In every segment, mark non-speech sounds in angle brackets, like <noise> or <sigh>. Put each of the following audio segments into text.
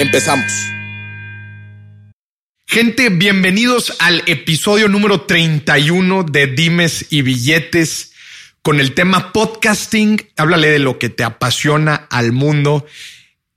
Empezamos. Gente, bienvenidos al episodio número 31 de Dimes y Billetes con el tema podcasting. Háblale de lo que te apasiona al mundo.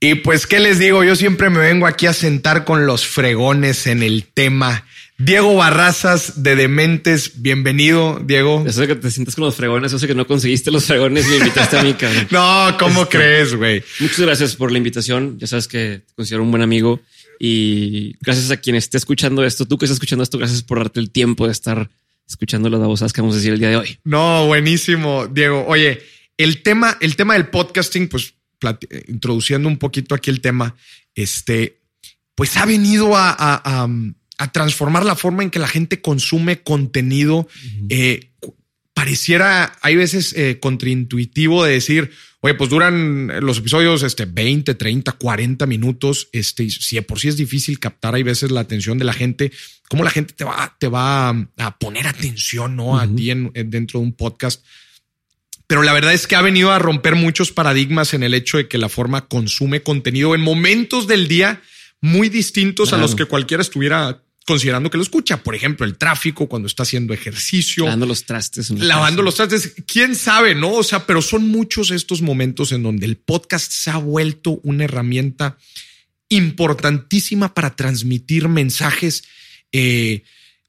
Y pues, ¿qué les digo? Yo siempre me vengo aquí a sentar con los fregones en el tema. Diego Barrazas de Dementes, bienvenido, Diego. Eso de que te sientas con los fregones, eso de que no conseguiste los fregones y me invitaste a mí, cabrón. <laughs> no, ¿cómo Este, crees, güey? Muchas gracias por la invitación. Ya sabes que te considero un buen amigo y gracias a quien esté escuchando esto, tú que estás escuchando esto, gracias por darte el tiempo de estar escuchando las babosas que vamos a decir el día de hoy. No, buenísimo, Diego. Oye, el tema, el tema del podcasting, pues introduciendo un poquito aquí el tema, este, pues ha venido a, a- a- a transformar la forma en que la gente consume contenido. Eh, pareciera, hay veces eh, contraintuitivo de decir, oye, pues duran los episodios este, 20, 30, 40 minutos. Este, si de por sí es difícil captar, hay veces la atención de la gente, cómo la gente te va, te va a poner atención ¿no? a ti en- en- dentro de un podcast. Pero la verdad es que ha venido a romper muchos paradigmas en el hecho de que la forma consume contenido en momentos del día muy distintos a los que cualquiera estuviera considerando que lo escucha. Por ejemplo, el tráfico, cuando está haciendo ejercicio, Lavando los trastes. lavando los trastes. Quién sabe, no? O sea, pero son muchos estos momentos en donde el podcast se ha vuelto una herramienta importantísima para transmitir mensajes eh,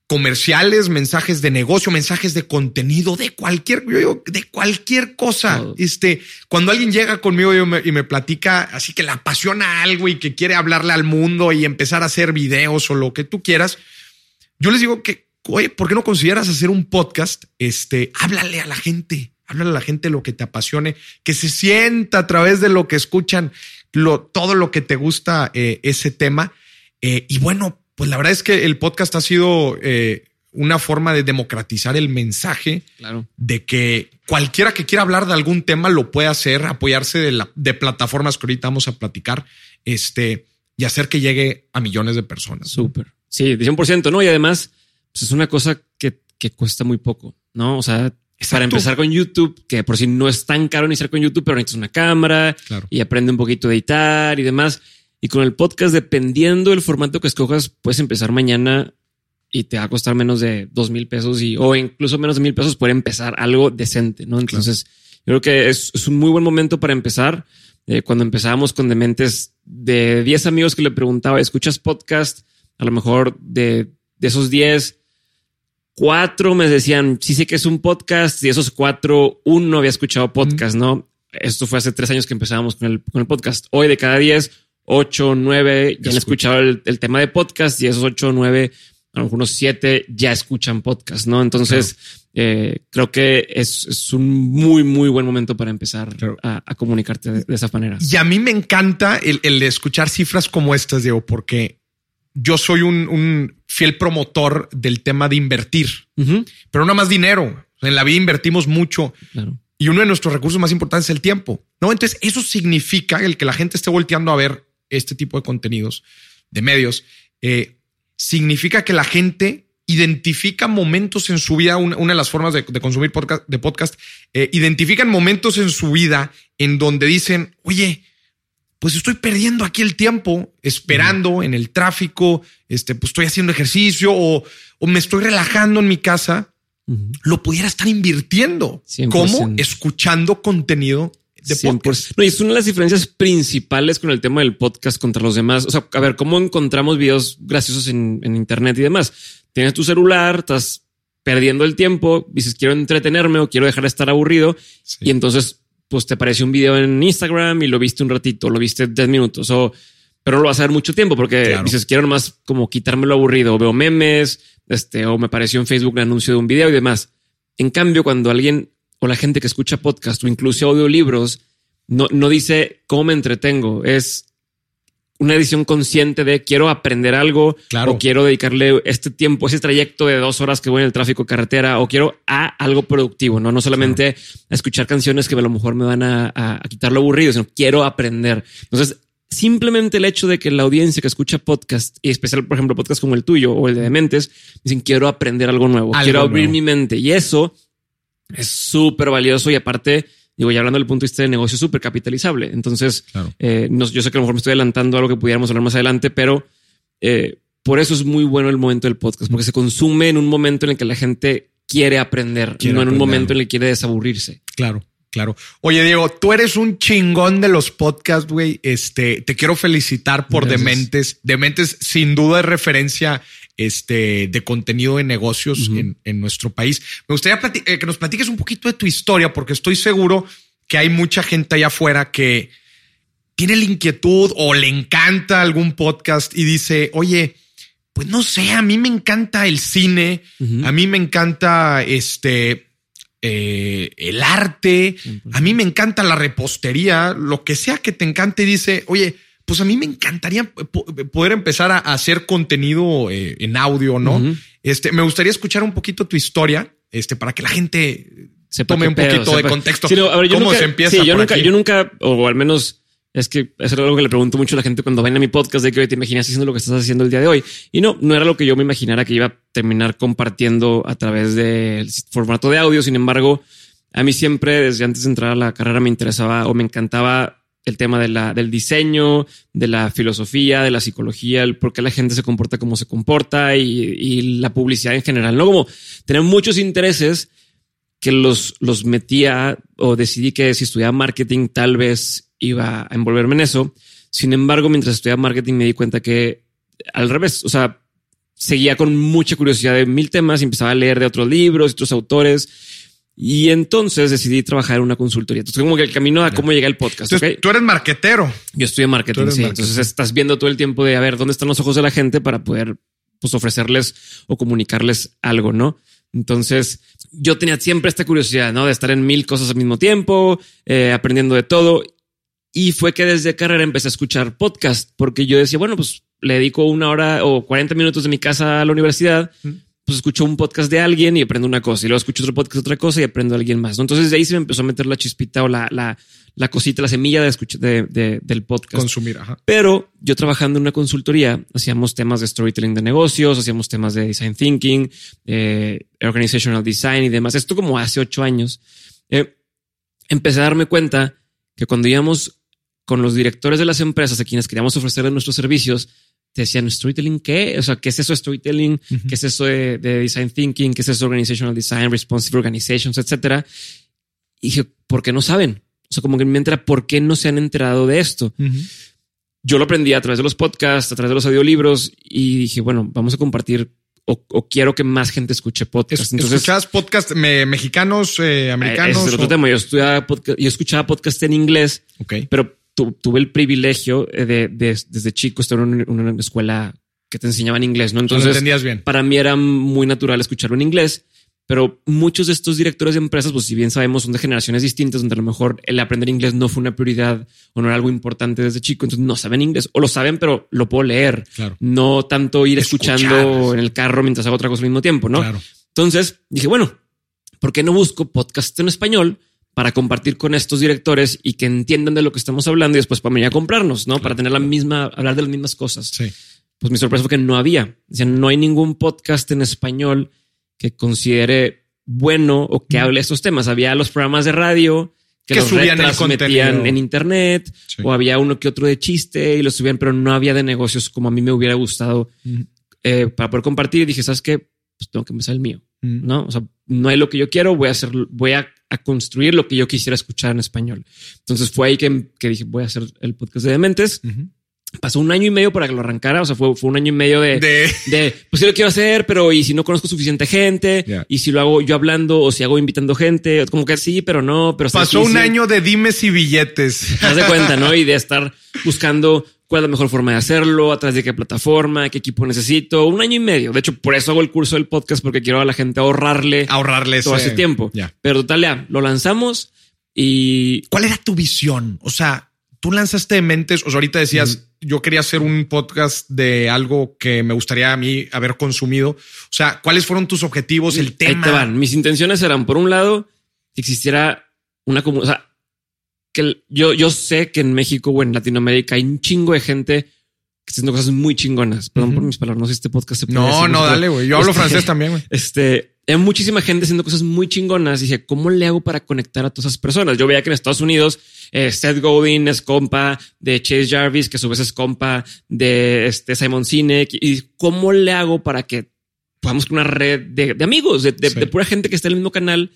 comerciales, mensajes de negocio, mensajes de contenido, de cualquier, yo digo, de cualquier cosa. Este, cuando alguien llega conmigo y me, y me platica así que le apasiona algo y que quiere hablarle al mundo y empezar a hacer videos o lo que tú quieras, yo les digo que, oye, ¿por qué no consideras hacer un podcast? Este, háblale a la gente, háblale a la gente lo que te apasione, que se sienta a través de lo que escuchan, lo, todo lo que te gusta eh, ese tema. Eh, y bueno, pues la verdad es que el podcast ha sido eh, una forma de democratizar el mensaje Claro. de que cualquiera que quiera hablar de algún tema lo puede hacer, apoyarse de, la, de plataformas que ahorita vamos a platicar, este, y hacer que llegue a millones de personas. Súper. Sí, de 100%, ¿no? Y además, pues es una cosa que, que cuesta muy poco, ¿no? O sea, para empezar con YouTube, que por si no es tan caro iniciar con YouTube, pero necesitas una cámara Claro. y aprende un poquito a editar y demás. Y con el podcast, dependiendo del formato que escojas, puedes empezar mañana y te va a costar menos de dos mil pesos y, o incluso menos de mil pesos por empezar algo decente, ¿no? Entonces, yo creo que es, un muy buen momento para empezar. Eh, cuando empezábamos con dementes de 10 amigos que le preguntaba, ¿escuchas podcast? A lo mejor de, de esos 10, cuatro me decían, sí sé que es un podcast y esos cuatro, uno había escuchado podcast, ¿no? Esto fue hace tres años que empezábamos con el, con el podcast. Hoy de cada diez, 8, 9 ya han escuchado el, tema de podcast y esos 8, 9, algunos 7 ya escuchan podcast, ¿no? Entonces, eh, creo que es, es, un muy, muy buen momento para empezar a, comunicarte de, de, esa manera. Y a mí me encanta el, el escuchar cifras como estas, Diego, porque yo soy un, fiel promotor del tema de invertir, pero no más dinero. En la vida invertimos mucho y uno de nuestros recursos más importantes es el tiempo. No, entonces eso significa el que la gente esté volteando a ver este tipo de contenidos de medios. eh, significa que la gente identifica momentos en su vida. Una, una de las formas de, de consumir podcast, de podcast eh, identifican momentos en su vida en donde dicen, oye, pues estoy perdiendo aquí el tiempo esperando en el tráfico, este, pues estoy haciendo ejercicio o, o me estoy relajando en mi casa lo pudiera estar invirtiendo. 100%. ¿Cómo? Escuchando contenido de 100%. podcast. No, y es una de las diferencias principales con el tema del podcast contra los demás. O sea, a ver, ¿cómo encontramos videos graciosos en, en internet y demás? Tienes tu celular, estás perdiendo el tiempo, dices quiero entretenerme o quiero dejar de estar aburrido Sí. y entonces pues te apareció un video en Instagram y lo viste un ratito, lo viste 10 minutos o pero no lo vas a ver mucho tiempo porque Claro. dices quiero nomás como quitarme lo aburrido, o veo memes, este o me apareció en Facebook un anuncio de un video y demás. En cambio, cuando alguien o la gente que escucha podcast o incluso audiolibros no, no dice cómo me entretengo, es una decisión consciente de quiero aprender algo Claro. o quiero dedicarle este tiempo, ese trayecto de dos horas que voy en el tráfico carretera o quiero a algo productivo, no, no solamente a escuchar canciones que a lo mejor me van a, a- a quitar lo aburrido, sino quiero aprender. Entonces, simplemente el hecho de que la audiencia que escucha podcast y especial, por ejemplo, podcast como el tuyo o el de Dementes, dicen quiero aprender algo nuevo, Algo quiero abrir nuevo. mi mente y eso es súper valioso y aparte, digo, ya hablando del punto de vista de negocio, súper capitalizable. Entonces, Claro. eh, no- yo sé que a lo mejor me estoy adelantando a algo que pudiéramos hablar más adelante, pero eh, por eso es muy bueno el momento del podcast, porque se consume en un momento en el que la gente quiere aprender, Quiere no en un momento en el que quiere desaburrirse. Claro, claro. Oye, Diego, tú eres un chingón de los podcasts, güey. Este, te quiero felicitar por Gracias. Dementes. Dementes, sin duda, es referencia este, de contenido de negocios en, en nuestro país. Me gustaría eh, que nos platiques un poquito de tu historia, porque estoy seguro que hay mucha gente allá afuera que tiene la inquietud o le encanta algún podcast y dice, oye, pues no sé, a mí me encanta el cine, a mí me encanta este eh, el arte, a mí me encanta la repostería, lo que sea que te encante, y dice, oye, pues a mí me encantaría po- poder empezar a hacer contenido eh, en audio, ¿no? Este, me gustaría escuchar un poquito tu historia, este, para que la gente Sepa tome un pedo, poquito de contexto. Sí, no, a ver, yo ¿Cómo nunca- se empieza sí, yo por nunca, aquí? yo nunca, o al menos es que eso es algo que le pregunto mucho a la gente cuando vayan a mi podcast de que "Oye, te imaginas haciendo lo que estás haciendo el día de hoy. Y no, no era lo que yo me imaginara que iba a terminar compartiendo a través del formato de audio. Sin embargo, a mí siempre, desde antes de entrar a la carrera, me interesaba o me encantaba el tema de la, del diseño, de la filosofía, de la psicología, el por qué la gente se comporta como se comporta y, la publicidad en general, ¿no? Como tener muchos intereses que los, los metía o decidí que si estudiaba marketing tal vez iba a envolverme en eso. Sin embargo, mientras estudiaba marketing me di cuenta que al revés, o sea, seguía con mucha curiosidad de mil temas y empezaba a leer de otros libros, otros autores. Y entonces decidí trabajar en una consultoría. Entonces, como que el camino a cómo llegué al podcast. Tú eres marquetero. Yo estudié marketing, sí. marketing. Entonces estás viendo todo el tiempo de a ver dónde están los ojos de la gente para poder pues, ofrecerles o comunicarles algo, ¿no? Entonces yo tenía siempre esta curiosidad, ¿no? De estar en mil cosas al mismo tiempo, eh, aprendiendo de todo. Y fue que desde carrera empecé a escuchar podcast porque yo decía, bueno, pues le dedico una hora o 40 minutos de mi casa a la universidad. Pues escucho un podcast de alguien y aprendo una cosa y luego escucho otro podcast otra cosa y aprendo de alguien más. ¿no? Entonces de ahí se me empezó a meter la chispita o la, la, la cosita, la semilla de escuchar de, de- del podcast. Consumir. Ajá. Pero yo trabajando en una consultoría, hacíamos temas de storytelling de negocios, hacíamos temas de design thinking, eh, organizational design y demás. Esto como hace ocho años. Eh, empecé a darme cuenta que cuando íbamos con los directores de las empresas a quienes queríamos ofrecerles nuestros servicios, te decían storytelling qué? O sea, ¿qué es eso de storytelling? ¿Qué es eso de, de design thinking? ¿Qué es eso de organizational design, responsive organizations, etcétera? Y dije, ¿por qué no saben? O sea, como que en mi mente era, ¿por qué no se han enterado de esto? yo lo aprendí a través de los podcasts, a través de los audiolibros y dije, bueno, vamos a compartir o, o quiero que más gente escuche podcasts. Es- Entonces, ¿Escuchabas podcast me- mexicanos, eh, eh, americanos? ese es el otro o- tema. Yo estudiaba podcast, yo escuchaba podcast en inglés, Ok. pero tu- tuve el privilegio eh, de, de- desde chico estar en una, una escuela que te enseñaban inglés, ¿no? Entonces, Entonces, entendías bien. para mí era muy natural escucharlo en inglés, pero muchos de estos directores de empresas, pues si bien sabemos, son de generaciones distintas, donde a lo mejor el aprender inglés no fue una prioridad o no era algo importante desde chico, entonces no saben inglés o lo saben, pero lo puedo leer, Claro. no tanto ir Escuchar. escuchando en el carro mientras hago otra cosa al mismo tiempo, ¿no? Claro. Entonces dije, bueno, ¿por qué no busco podcast en español para compartir con estos directores y que entiendan de lo que estamos hablando y después para venir a comprarnos, ¿no? Para tener la misma, hablar de las mismas cosas. Sí. Pues mi sorpresa fue que no había. Sea, no hay ningún podcast en español que considere bueno o que hable de estos temas. Había los programas de radio que, Que los subían el contenido. en internet Sí. o había uno que otro de chiste y lo subían, pero no había de negocios como a mí me hubiera gustado eh, para poder compartir. Y dije, ¿sabes qué? Pues tengo que empezar el mío. ¿no? O sea, no hay lo que yo quiero, voy a hacer, voy a, a construir lo que yo quisiera escuchar en español. Entonces fue ahí que, que dije, voy a hacer el podcast de Dementes. Pasó un año y medio para que lo arrancara. O sea, fue, fue un año y medio de, De- de, pues sí lo quiero hacer, pero y si no conozco suficiente gente, Ya. y si lo hago yo hablando o si hago invitando gente, como que sí, pero no, pero Pasó un año de dimes y billetes. Te das de cuenta, ¿no? Y de estar buscando cuál es la mejor forma de hacerlo, a través de qué plataforma, qué equipo necesito. Un año y medio. De hecho, por eso hago el curso del podcast, porque quiero a la gente ahorrarle Ahorrarles todo ese tiempo. Ya. Pero total, ya, lo lanzamos y ¿Cuál era tu visión? O sea, tú lanzaste de mentes, o sea, ahorita decías, yo quería hacer un podcast de algo que me gustaría a mí haber consumido. O sea, ¿cuáles fueron tus objetivos, el tema? Mis intenciones eran, por un lado, que existiera una comunidad, o sea, que yo, yo sé que en México o en Latinoamérica hay un chingo de gente que está haciendo cosas muy chingonas. Perdón por mis palabras, no sé si este podcast se puede No, no, dale, güey. Yo hablo este, francés también, güey. Este, hay muchísima gente haciendo cosas muy chingonas. Y dije, ¿cómo le hago para conectar a todas esas personas? Yo veía que en Estados Unidos eh, Seth Godin es compa de Chase Jarvis, que a su vez es compa de este Simon Sinek. Y cómo le hago para que podamos crear una red de, amigos, de, pura gente que está en el mismo canal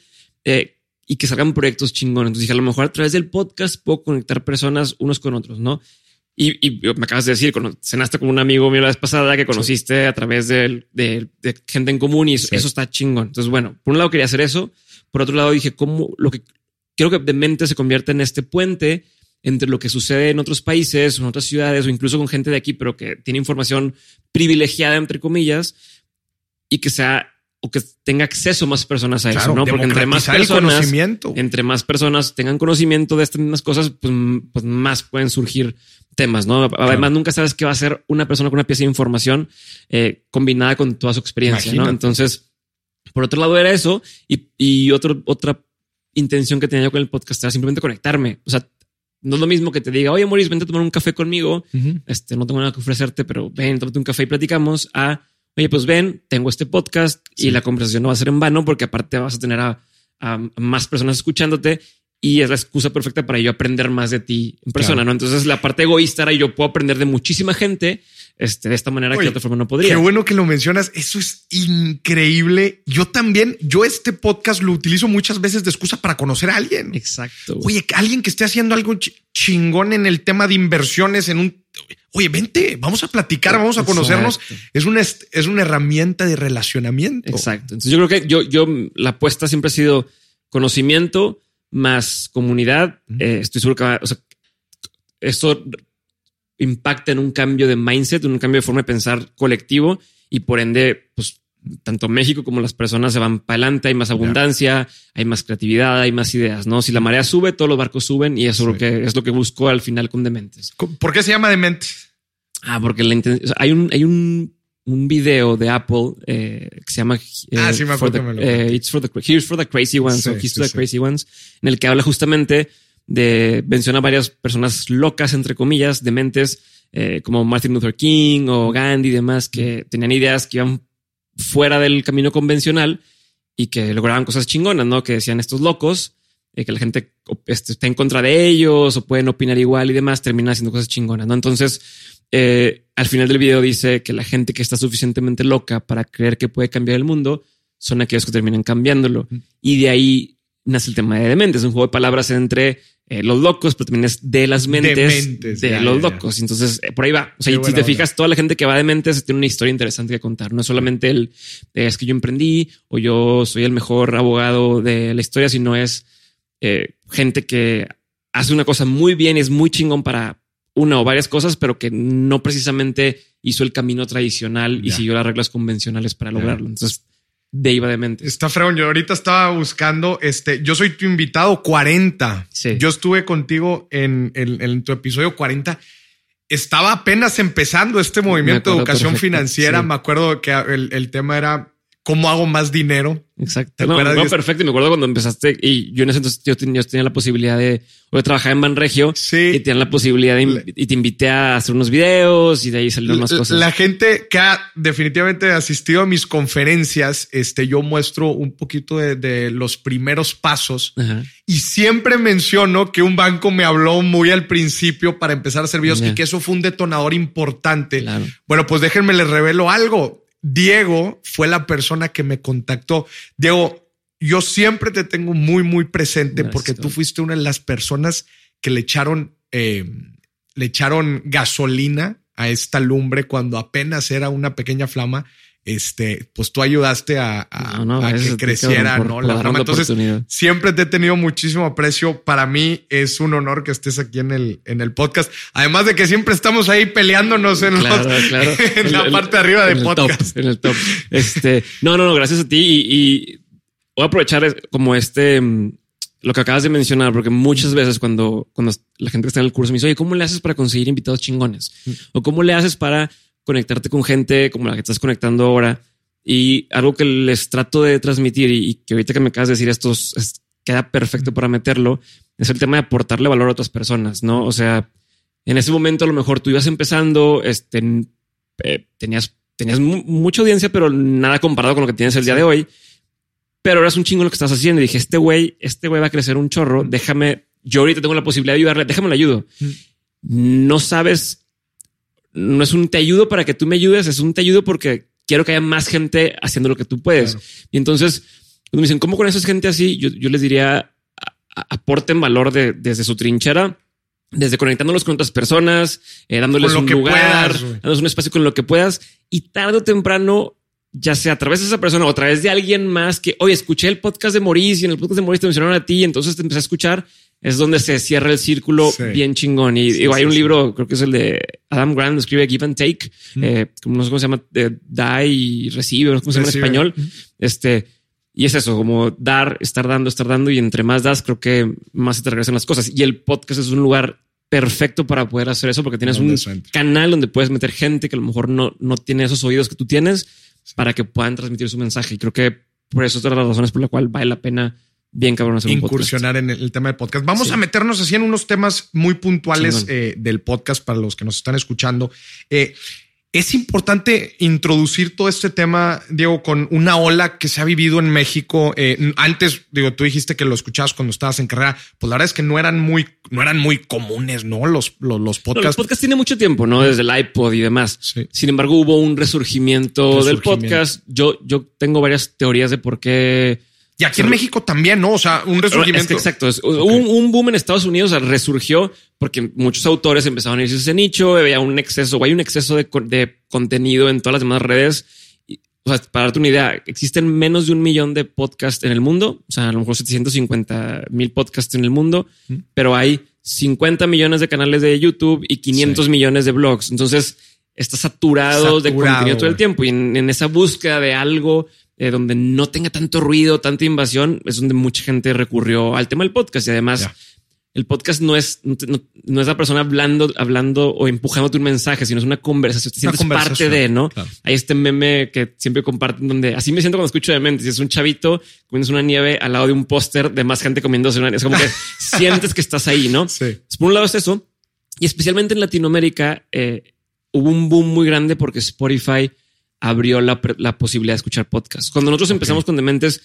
eh, y que salgan proyectos chingones. Entonces dije, a lo mejor a través del podcast puedo conectar personas unos con otros, ¿no? Y, me acabas de decir, cenaste con un amigo mío la vez pasada que conociste a través de, gente en común y eso, está chingón. Entonces, bueno, por un lado quería hacer eso. Por otro lado dije, ¿cómo lo que quiero que de mente se convierta en este puente entre lo que sucede en otros países, en otras ciudades o incluso con gente de aquí, pero que tiene información privilegiada, entre comillas, y que sea o que tenga acceso más personas a eso, ¿no? Porque entre más personas, entre más personas tengan conocimiento de estas mismas cosas, pues, pues más pueden surgir temas, ¿no? Además, nunca sabes qué va a ser una persona con una pieza de información eh, combinada con toda su experiencia, ¿no? Entonces, por otro lado era eso y, y otro, otra intención que tenía yo con el podcast era simplemente conectarme. O sea, no es lo mismo que te diga, oye, Maurice, vente a tomar un café conmigo. Este, no tengo nada que ofrecerte, pero ven, tómate un café y platicamos. A, oye, pues ven, tengo este podcast y la conversación no va a ser en vano porque aparte vas a tener a más personas escuchándote y es la excusa perfecta para yo aprender más de ti en persona, ¿no? Entonces la parte egoísta era yo puedo aprender de muchísima gente este, de esta manera que de otra forma no podría. Qué bueno que lo mencionas. Eso es increíble. Yo también, yo este podcast lo utilizo muchas veces de excusa para conocer a alguien. Exacto. Oye, alguien que esté haciendo algo chingón en el tema de inversiones en un, oye, vente, vamos a platicar, vamos a conocernos. Es una, es una herramienta de relacionamiento. Exacto. Entonces yo creo que yo, yo, la apuesta siempre ha sido conocimiento, más comunidad, eh, estoy seguro que o sea, esto impacta en un cambio de mindset, en un cambio de forma de pensar colectivo y por ende, pues tanto México como las personas se van para adelante, hay más abundancia, hay más creatividad, hay más ideas, ¿no? Si la marea sube, todos los barcos suben y eso es, lo que, es lo que busco al final con Dementes. ¿Por qué se llama Dementes? Ah, porque la hay un, hay un un video de Apple eh, que se llama eh, ah, sí, me acuerdo, eh, It's for the Here's for the Crazy Ones o Here's for the Crazy Ones, en el que habla justamente de menciona varias personas locas, entre comillas, dementes, eh, como Martin Luther King o Gandhi y demás, que tenían ideas que iban fuera del camino convencional y que lograban cosas chingonas, ¿no? Que decían estos locos, eh, que la gente este, está en contra de ellos o pueden opinar igual y demás, terminan haciendo cosas chingonas, ¿no? Entonces, eh, al final del video dice que la gente que está suficientemente loca para creer que puede cambiar el mundo son aquellos que terminan cambiándolo. Y de ahí nace el tema de dementes, un juego de palabras entre eh, los locos, pero también es de las mentes, de los locos. Entonces, eh, por ahí va. O sea, si te fijas, toda la gente que va de mentes tiene una historia interesante que contar. No es solamente el es que yo emprendí o yo soy el mejor abogado de la historia, sino es gente que hace una cosa muy bien y es muy chingón para, una o varias cosas, pero que no precisamente hizo el camino tradicional y siguió las reglas convencionales para lograrlo. Entonces, de iba de mente. Está fregón. Yo ahorita estaba buscando, este, yo soy tu invitado 40. Yo estuve contigo en, en, tu episodio 40. Estaba apenas empezando este movimiento de educación financiera. Me acuerdo que el, el tema era cómo hago más dinero. Exacto. No, no, perfecto. Y me acuerdo cuando empezaste y yo en ese entonces yo tenía, la posibilidad de, de trabajar en Banregio sí. y tenía la posibilidad de, y te invité a hacer unos videos y de ahí salieron más cosas. La gente que ha definitivamente asistido a mis conferencias, este, yo muestro un poquito de, los primeros pasos y siempre menciono que un banco me habló muy al principio para empezar a hacer videos y que eso fue un detonador importante. Bueno, pues déjenme les revelo algo Diego fue la persona que me contactó. Diego, yo siempre te tengo muy, muy presente porque tú fuiste una de las personas que le echaron, eh, le echaron gasolina a esta lumbre cuando apenas era una pequeña flama este, pues tú ayudaste a, que creciera, ¿no? la fama. Entonces, siempre te he tenido muchísimo aprecio. Para mí es un honor que estés aquí en el, en el podcast. Además de que siempre estamos ahí peleándonos en, <laughs> la parte de arriba del podcast. en el top. Este, no, no, no, gracias a ti. Y, voy a aprovechar como este, mm, lo que acabas de mencionar, porque muchas veces cuando, cuando la gente está en el curso me dice, oye, ¿cómo le haces para conseguir invitados chingones? O ¿cómo le haces para conectarte con gente como la que estás conectando ahora? Y algo que les trato de transmitir y, que ahorita que me acabas de decir esto queda perfecto para meterlo, es el tema de aportarle valor a otras personas, ¿no? O sea, en ese momento a lo mejor tú ibas empezando, este, eh, tenías, tenías mucha audiencia, pero nada comparado con lo que tienes el día de hoy. Pero ahora es un chingo lo que estás haciendo. Y dije, este güey, este güey va a crecer un chorro. Déjame, yo ahorita tengo la posibilidad de ayudarle, déjame lo ayudo. No sabes, no es un te ayudo para que tú me ayudes, es un te ayudo porque quiero que haya más gente haciendo lo que tú puedes. Y entonces, cuando me dicen, ¿cómo con esa gente así? Yo, yo les diría, aporten valor de, desde su trinchera desde conectándolos con otras personas, eh, dándoles un lugar, dándoles un espacio con lo que puedas y tarde o temprano, ya sea a través de esa persona o a través de alguien más que, hoy escuché el podcast de Maurice y en el podcast de Maurice te mencionaron a ti y entonces te empecé a escuchar, es donde se cierra el círculo bien chingón. Y hay un libro, creo que es el de Adam Grant, escribe Give and Take, eh, como no sé cómo se llama, da y recibe, no sé cómo se llama en español. Este, y es eso, como dar, estar dando, estar dando. Y entre más das, creo que más se te regresan las cosas. Y el podcast es un lugar perfecto para poder hacer eso porque tienes un canal donde puedes meter gente que a lo mejor no, no tiene esos oídos que tú tienes para que puedan transmitir su mensaje. Y creo que por eso es otra de las razones por la cual vale la pena bien cabrón hacer incursionar en el tema del podcast. Vamos a meternos así en unos temas muy puntuales eh, del podcast para los que nos están escuchando. Eh, es importante introducir todo este tema, Diego, con una ola que se ha vivido en México. Eh, antes, digo, tú dijiste que lo escuchabas cuando estabas en carrera. Pues la verdad es que no eran muy, no eran muy comunes, ¿no? Los, los, los podcasts. los podcasts tienen mucho tiempo, ¿no? Desde el iPod y demás. Sin embargo, hubo un resurgimiento, del podcast. Yo, yo tengo varias teorías de por qué y aquí en México también, ¿no? O sea, un resurgimiento. exacto. un, boom en Estados Unidos resurgió porque muchos autores empezaron a irse a ese nicho, había un exceso, o hay un exceso de, contenido en todas las demás redes. o sea, para darte una idea, existen menos de un millón de podcasts en el mundo, o sea, a lo mejor 750 mil podcasts en el mundo, pero hay 50 millones de canales de YouTube y 500 millones de blogs. Entonces, está saturado, de contenido todo el tiempo y en esa búsqueda de algo eh, donde no tenga tanto ruido, tanta invasión, es donde mucha gente recurrió al tema del podcast. Y además, el podcast no es, no, es la persona hablando, hablando o empujándote un mensaje, sino es una conversación. Te sientes parte de, ¿no? Hay este meme que siempre comparten donde así me siento cuando escucho de mente. Si es un chavito comiendo una nieve al lado de un póster de más gente comiéndose una Es como que <laughs> sientes que estás ahí, ¿no? Sí. por un lado es eso. Y especialmente en Latinoamérica eh, hubo un boom muy grande porque Spotify abrió la, posibilidad de escuchar podcasts. Cuando nosotros empezamos con Dementes,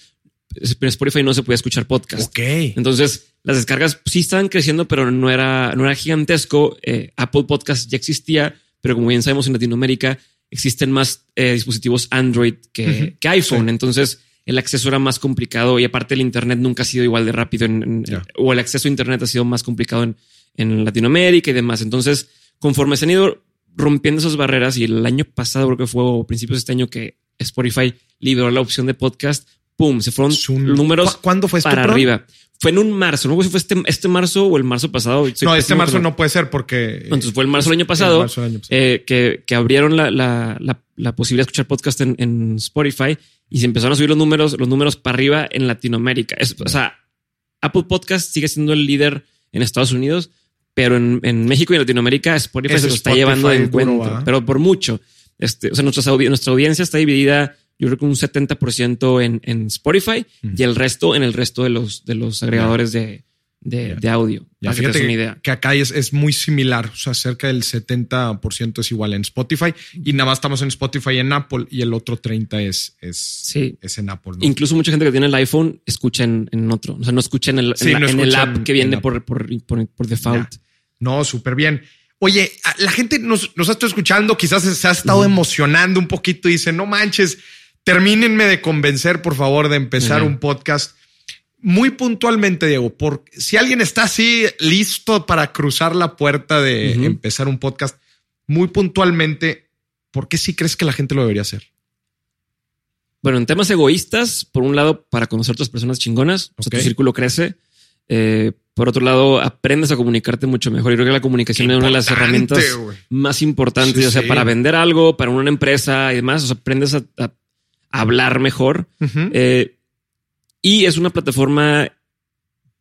en Spotify no se podía escuchar podcast. Ok. Entonces las descargas sí estaban creciendo, pero no era, no era gigantesco. Eh, Apple Podcast ya existía, pero como bien sabemos en Latinoamérica existen más eh, dispositivos Android que, iPhone. Entonces el acceso era más complicado y aparte el Internet nunca ha sido igual de rápido o el acceso a Internet ha sido más complicado en, en Latinoamérica y demás. Entonces, conforme se han ido rompiendo esas barreras y el año pasado, creo que fue o principios de este año que Spotify liberó la opción de podcast, pum, se fueron números ¿Cuándo fue para arriba. Fue en un marzo, no sé si fue este, este marzo o el marzo pasado. no, este marzo no puede ser porque... Entonces fue el marzo del año pasado, eh, que, que, abrieron la, la, la, posibilidad de escuchar podcast en, en, Spotify y se empezaron a subir los números, los números para arriba en Latinoamérica. o sea, Apple Podcast sigue siendo el líder en Estados Unidos, pero en, en México y en Latinoamérica Spotify se lo está llevando de encuentro, pero por mucho. Este, o sea, nuestra, nuestra audiencia está dividida, yo creo que un 70% en, en Spotify y el resto en el resto de los, de los agregadores de, de, de, audio. Ya, fíjate que, una idea. que acá es, es, muy similar, o sea, cerca del 70% es igual en Spotify y nada más estamos en Spotify y en Apple y el otro 30 es, es, sí. es en Apple. Incluso mucha gente que tiene el iPhone escucha en, en otro, o sea, no escucha en el, en, el app que viene por, por, por, por, default. No, súper bien. Oye, la gente nos, nos ha estado escuchando, quizás se ha estado emocionando un poquito y dice, no manches, termínenme de convencer, por favor, de empezar un podcast. Muy puntualmente, Diego, por si alguien está así listo para cruzar la puerta de empezar un podcast, muy puntualmente, ¿por qué sí crees que la gente lo debería hacer? Bueno, en temas egoístas, por un lado, para conocer otras personas chingonas, o sea, tu círculo crece. Eh, por otro lado, aprendes a comunicarte mucho mejor. Y creo que la comunicación es una de las herramientas más importantes, o sea, para vender algo, para una empresa y demás. O sea, aprendes a, hablar mejor. Eh, y es una plataforma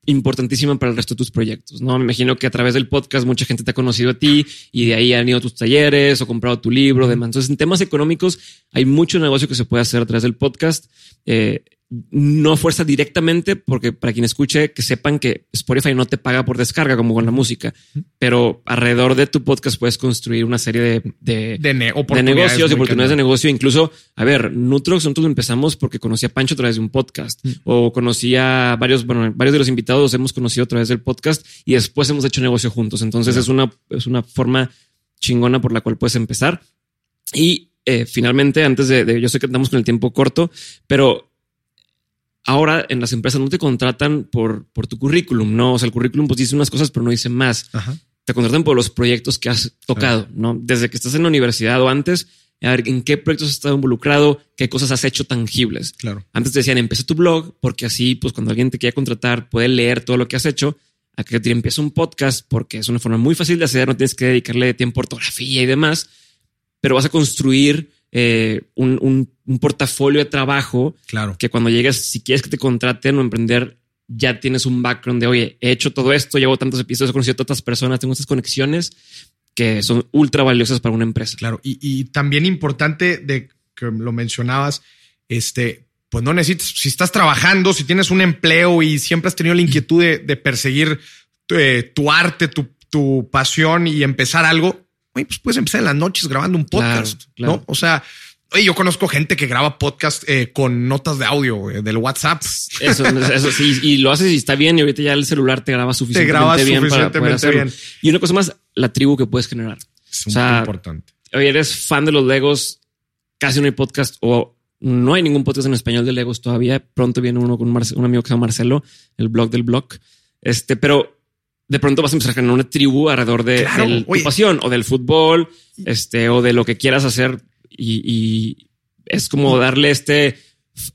importantísima para el resto de tus proyectos. No me imagino que a través del podcast mucha gente te ha conocido a ti y de ahí han ido a tus talleres o comprado tu libro, demás. Entonces, en temas económicos hay mucho negocio que se puede hacer a través del podcast. Eh, no fuerza directamente, porque para quien escuche, que sepan que Spotify no te paga por descarga como con la música, pero alrededor de tu podcast puedes construir una serie de, de, De, ne- de negocios y oportunidades de negocio. Incluso, a ver, Nutrox, nosotros empezamos porque conocí a Pancho a través de un podcast o conocí a varios, bueno, varios de los invitados los hemos conocido a través del podcast y después hemos hecho negocio juntos. Entonces es una, es una forma chingona por la cual puedes empezar. Y eh, finalmente, antes de, de- yo sé que andamos con el tiempo corto, pero ahora en las empresas no te contratan por, por tu currículum, no? O sea, el currículum pues dice unas cosas, pero no dice más Ajá. te contratan por los proyectos que has tocado, ¿no? Desde que estás en la universidad o antes, a ver en qué proyectos has estado involucrado, qué cosas has hecho tangibles. Claro. Antes te decían, empieza tu blog, porque así, pues cuando alguien te quiera contratar, puede leer todo lo que has hecho. A que te empieza un podcast, porque es una forma muy fácil de hacer, no tienes que dedicarle tiempo a ortografía y demás, pero vas a construir eh, un, un- un portafolio de trabajo Claro. que cuando llegues, si quieres que te contraten o emprender, ya tienes un background de, oye, he hecho todo esto, llevo tantos episodios, he conocido a tantas personas, tengo estas conexiones que son ultra valiosas para una empresa. Claro. Y, y también importante de que lo mencionabas, este, pues no necesitas, si estás trabajando, si tienes un empleo y siempre has tenido la inquietud de, de perseguir eh, tu arte, tu, tu pasión y empezar algo, oye, pues puedes empezar en las noches grabando un podcast, Claro, claro. ¿no? O sea, oye, yo conozco gente que graba podcast eh, con notas de audio del WhatsApp. Eso, eso sí, y lo haces y está bien, y ahorita ya el celular te graba suficientemente graba bien para poder suficientemente bien. Y una cosa más, la tribu que puedes generar. Es O sea, importante. Oye, eres fan de los Legos, casi no hay podcast o no hay ningún podcast en español de Legos todavía. Pronto viene uno con Marce- un amigo que se llama Marcelo, el blog del blog. Este, pero de pronto vas a empezar a generar una tribu alrededor de, Claro, tu pasión o del fútbol, este, o de lo que quieras hacer. Y, y es como darle este,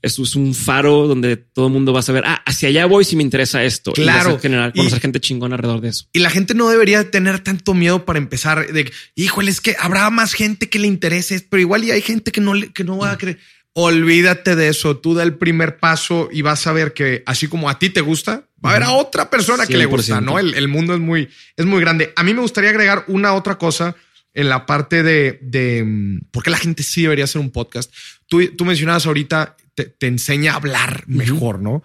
es un faro donde todo el mundo va a saber, ah, hacia allá voy si me interesa esto. Y vas a Claro. generar, Y- conocer gente chingona alrededor de eso. Y la gente no debería tener tanto miedo para empezar de, híjole, es que habrá más gente que le interese, pero igual y hay gente que no, que no va a creer. Olvídate de eso. Tú da el primer paso y vas a ver que así como a ti te gusta, va a haber a otra persona que le gusta, 100%. ¿no? El, el mundo es muy, es muy grande. A mí me gustaría agregar una otra cosa en la parte de, de mm, por qué la gente sí debería hacer un podcast. Tú, tú mencionabas ahorita, te, te enseña a hablar mejor, ¿no?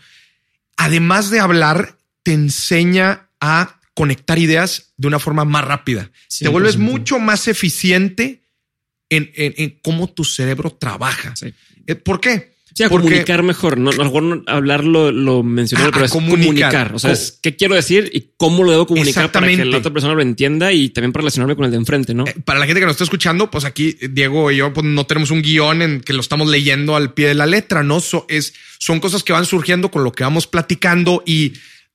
Además de hablar, te enseña a conectar ideas de una forma más rápida. Te 100%. vuelves mucho más eficiente en, en- en cómo tu cerebro trabaja. Sí. Eh, ¿Por qué? Sí, a Porque- comunicar mejor. No, a lo mejor no hablar lo, mencioné, pero es comunicar. comunicar. O sea, es qué quiero decir y cómo lo debo comunicar para que la otra persona lo entienda y también para relacionarme con el de enfrente, ¿no? Eh, Para la gente que nos está escuchando, pues aquí Diego y yo pues, no tenemos un guion en que lo estamos leyendo al pie de la letra, ¿no? So- es, son cosas que van surgiendo con lo que vamos platicando y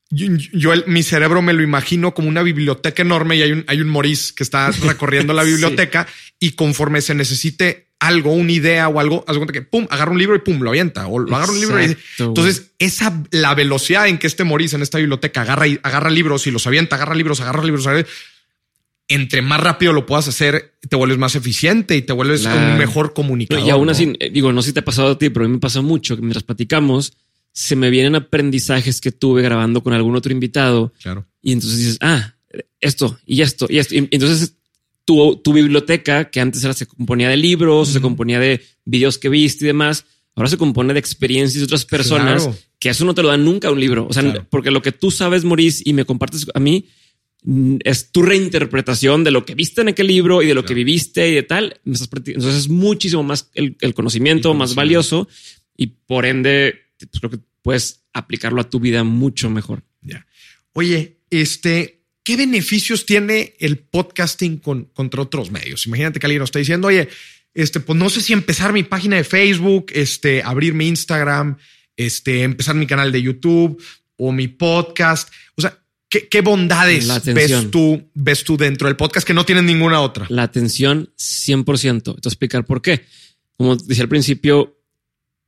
yo, yo el- mi cerebro me lo imagino como una biblioteca enorme y hay un, hay un Moris que está recorriendo la <laughs> Sí. biblioteca y conforme se necesite algo, una idea o algo, haz cuenta que pum, agarra un libro y pum, lo avienta o lo agarra un libro y entonces esa la velocidad en que este Moris en esta biblioteca agarra y agarra libros y los avienta, agarra libros, agarra libros, agarra- entre más rápido lo puedas hacer, te vuelves más eficiente y te vuelves Claro. un mejor comunicador. y aún así, eh, digo, no sé si te ha pasado a ti, pero a mí me pasa mucho que mientras platicamos, se me vienen aprendizajes que tuve grabando con algún otro invitado Claro. y entonces dices, ah, esto y esto y esto. Y entonces tu, tu biblioteca, que antes era, se componía de libros, se componía de videos que viste y demás, ahora se compone de experiencias de otras personas Claro. que eso no te lo dan nunca un libro. O sea, Claro. porque lo que tú sabes, Maurice, y me compartes a mí, mm, es tu reinterpretación de lo que viste en aquel libro y de lo que viviste y de tal. Entonces es muchísimo más el, el conocimiento, más valioso y por ende pues, creo que puedes aplicarlo a tu vida mucho mejor. Ya. Oye, este, ¿qué beneficios tiene el podcasting con, contra otros medios? Imagínate que alguien nos está diciendo, oye, este, pues no sé si empezar mi página de Facebook, este, abrir mi Instagram, este, empezar mi canal de YouTube o mi podcast. O sea, ¿qué, qué bondades ves tú, ves tú dentro del podcast que no tienen ninguna otra? La atención 100%. Te voy a explicar por qué. Como decía al principio,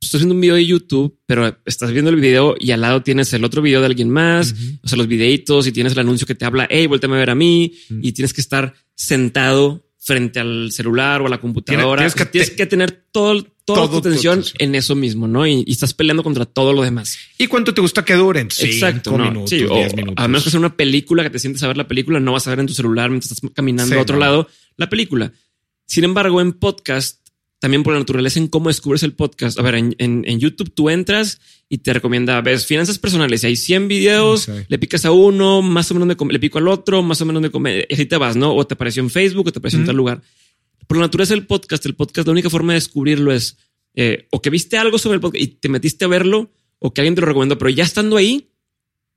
estás viendo un video de YouTube, pero estás viendo el video y al lado tienes el otro video de alguien más, o sea, los videitos y tienes el anuncio que te habla, hey, vuéltame a ver a mí y tienes que estar sentado frente al celular o a la computadora. tienes O sea, que Tienes, te- que tener todo, toda tu atención en eso mismo, ¿no? Y, estás peleando contra todo lo demás. ¿Y cuánto te gusta que duren? Exacto. minutos, sí, minutos. A menos que sea una película que te sientes a ver la película, no vas a ver en tu celular mientras estás caminando a otro lado la película. Sin embargo, en podcast, también por la naturaleza en cómo descubres el podcast. A ver, en, YouTube tú entras y te recomienda, ves, finanzas personales. Hay 100 videos, le picas a uno, más o menos de, le pico al otro, más o menos de comer, y así te vas, ¿no? O te apareció en Facebook o te apareció en tal lugar. Por la naturaleza del podcast, el podcast, la única forma de descubrirlo es eh, o que viste algo sobre el podcast y te metiste a verlo o que alguien te lo recomendó, pero ya estando ahí,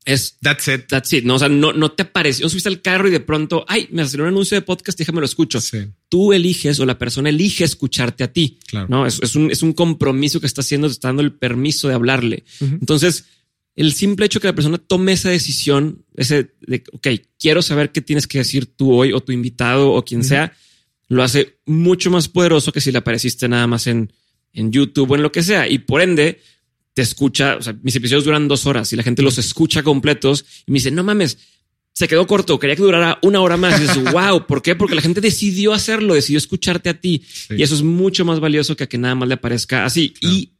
es that's it. That's it. No, o sea, no, no te apareció. Subiste al carro y de pronto, ay, me salió un anuncio de podcast, déjame lo escucho. Tú eliges o la persona elige escucharte a ti. Claro. No es, es, un, es un compromiso que está haciendo, te está dando el permiso de hablarle. Entonces, el simple hecho que la persona tome esa decisión, ese de, ok, quiero saber qué tienes que decir tú hoy o tu invitado o quien sea, lo hace mucho más poderoso que si le apareciste nada más en, en YouTube o en lo que sea. Y por ende, te escucha, o sea, mis episodios duran dos horas y la gente los escucha completos y me dice, no mames, se quedó corto, quería que durara una hora más. Y dices, wow, <laughs> ¿por qué? Porque la gente decidió hacerlo, decidió escucharte a ti. Y eso es mucho más valioso que a que nada más le aparezca así. Y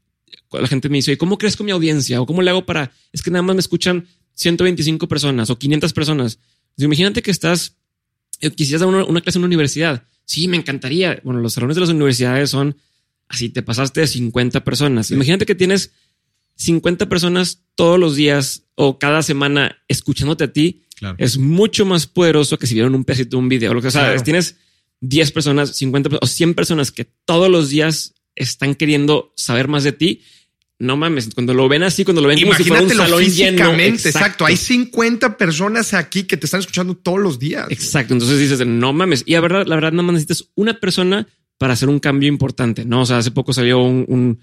la gente me dice, ¿cómo crees con mi audiencia? ¿O cómo le hago para, es que nada más me escuchan 125 personas o 500 personas? imagínate que estás, eh, quisieras dar una, clase en una universidad. Sí, me encantaría. Bueno, los salones de las universidades son así, te pasaste de 50 personas. Imagínate que tienes 50 personas todos los días o cada semana escuchándote a ti es mucho más poderoso que si vieron un pedacito de un video. Lo que sabes, tienes 10 personas, 50 o 100 personas que todos los días están queriendo saber más de ti. No mames, cuando lo ven así, cuando lo ven como si fuera un salón exacto. Hay 50 personas aquí que te están escuchando todos los días. Exacto. Entonces dices, no mames. Y la verdad, la verdad, nada más necesitas una persona para hacer un cambio importante. No, o sea, hace poco salió un un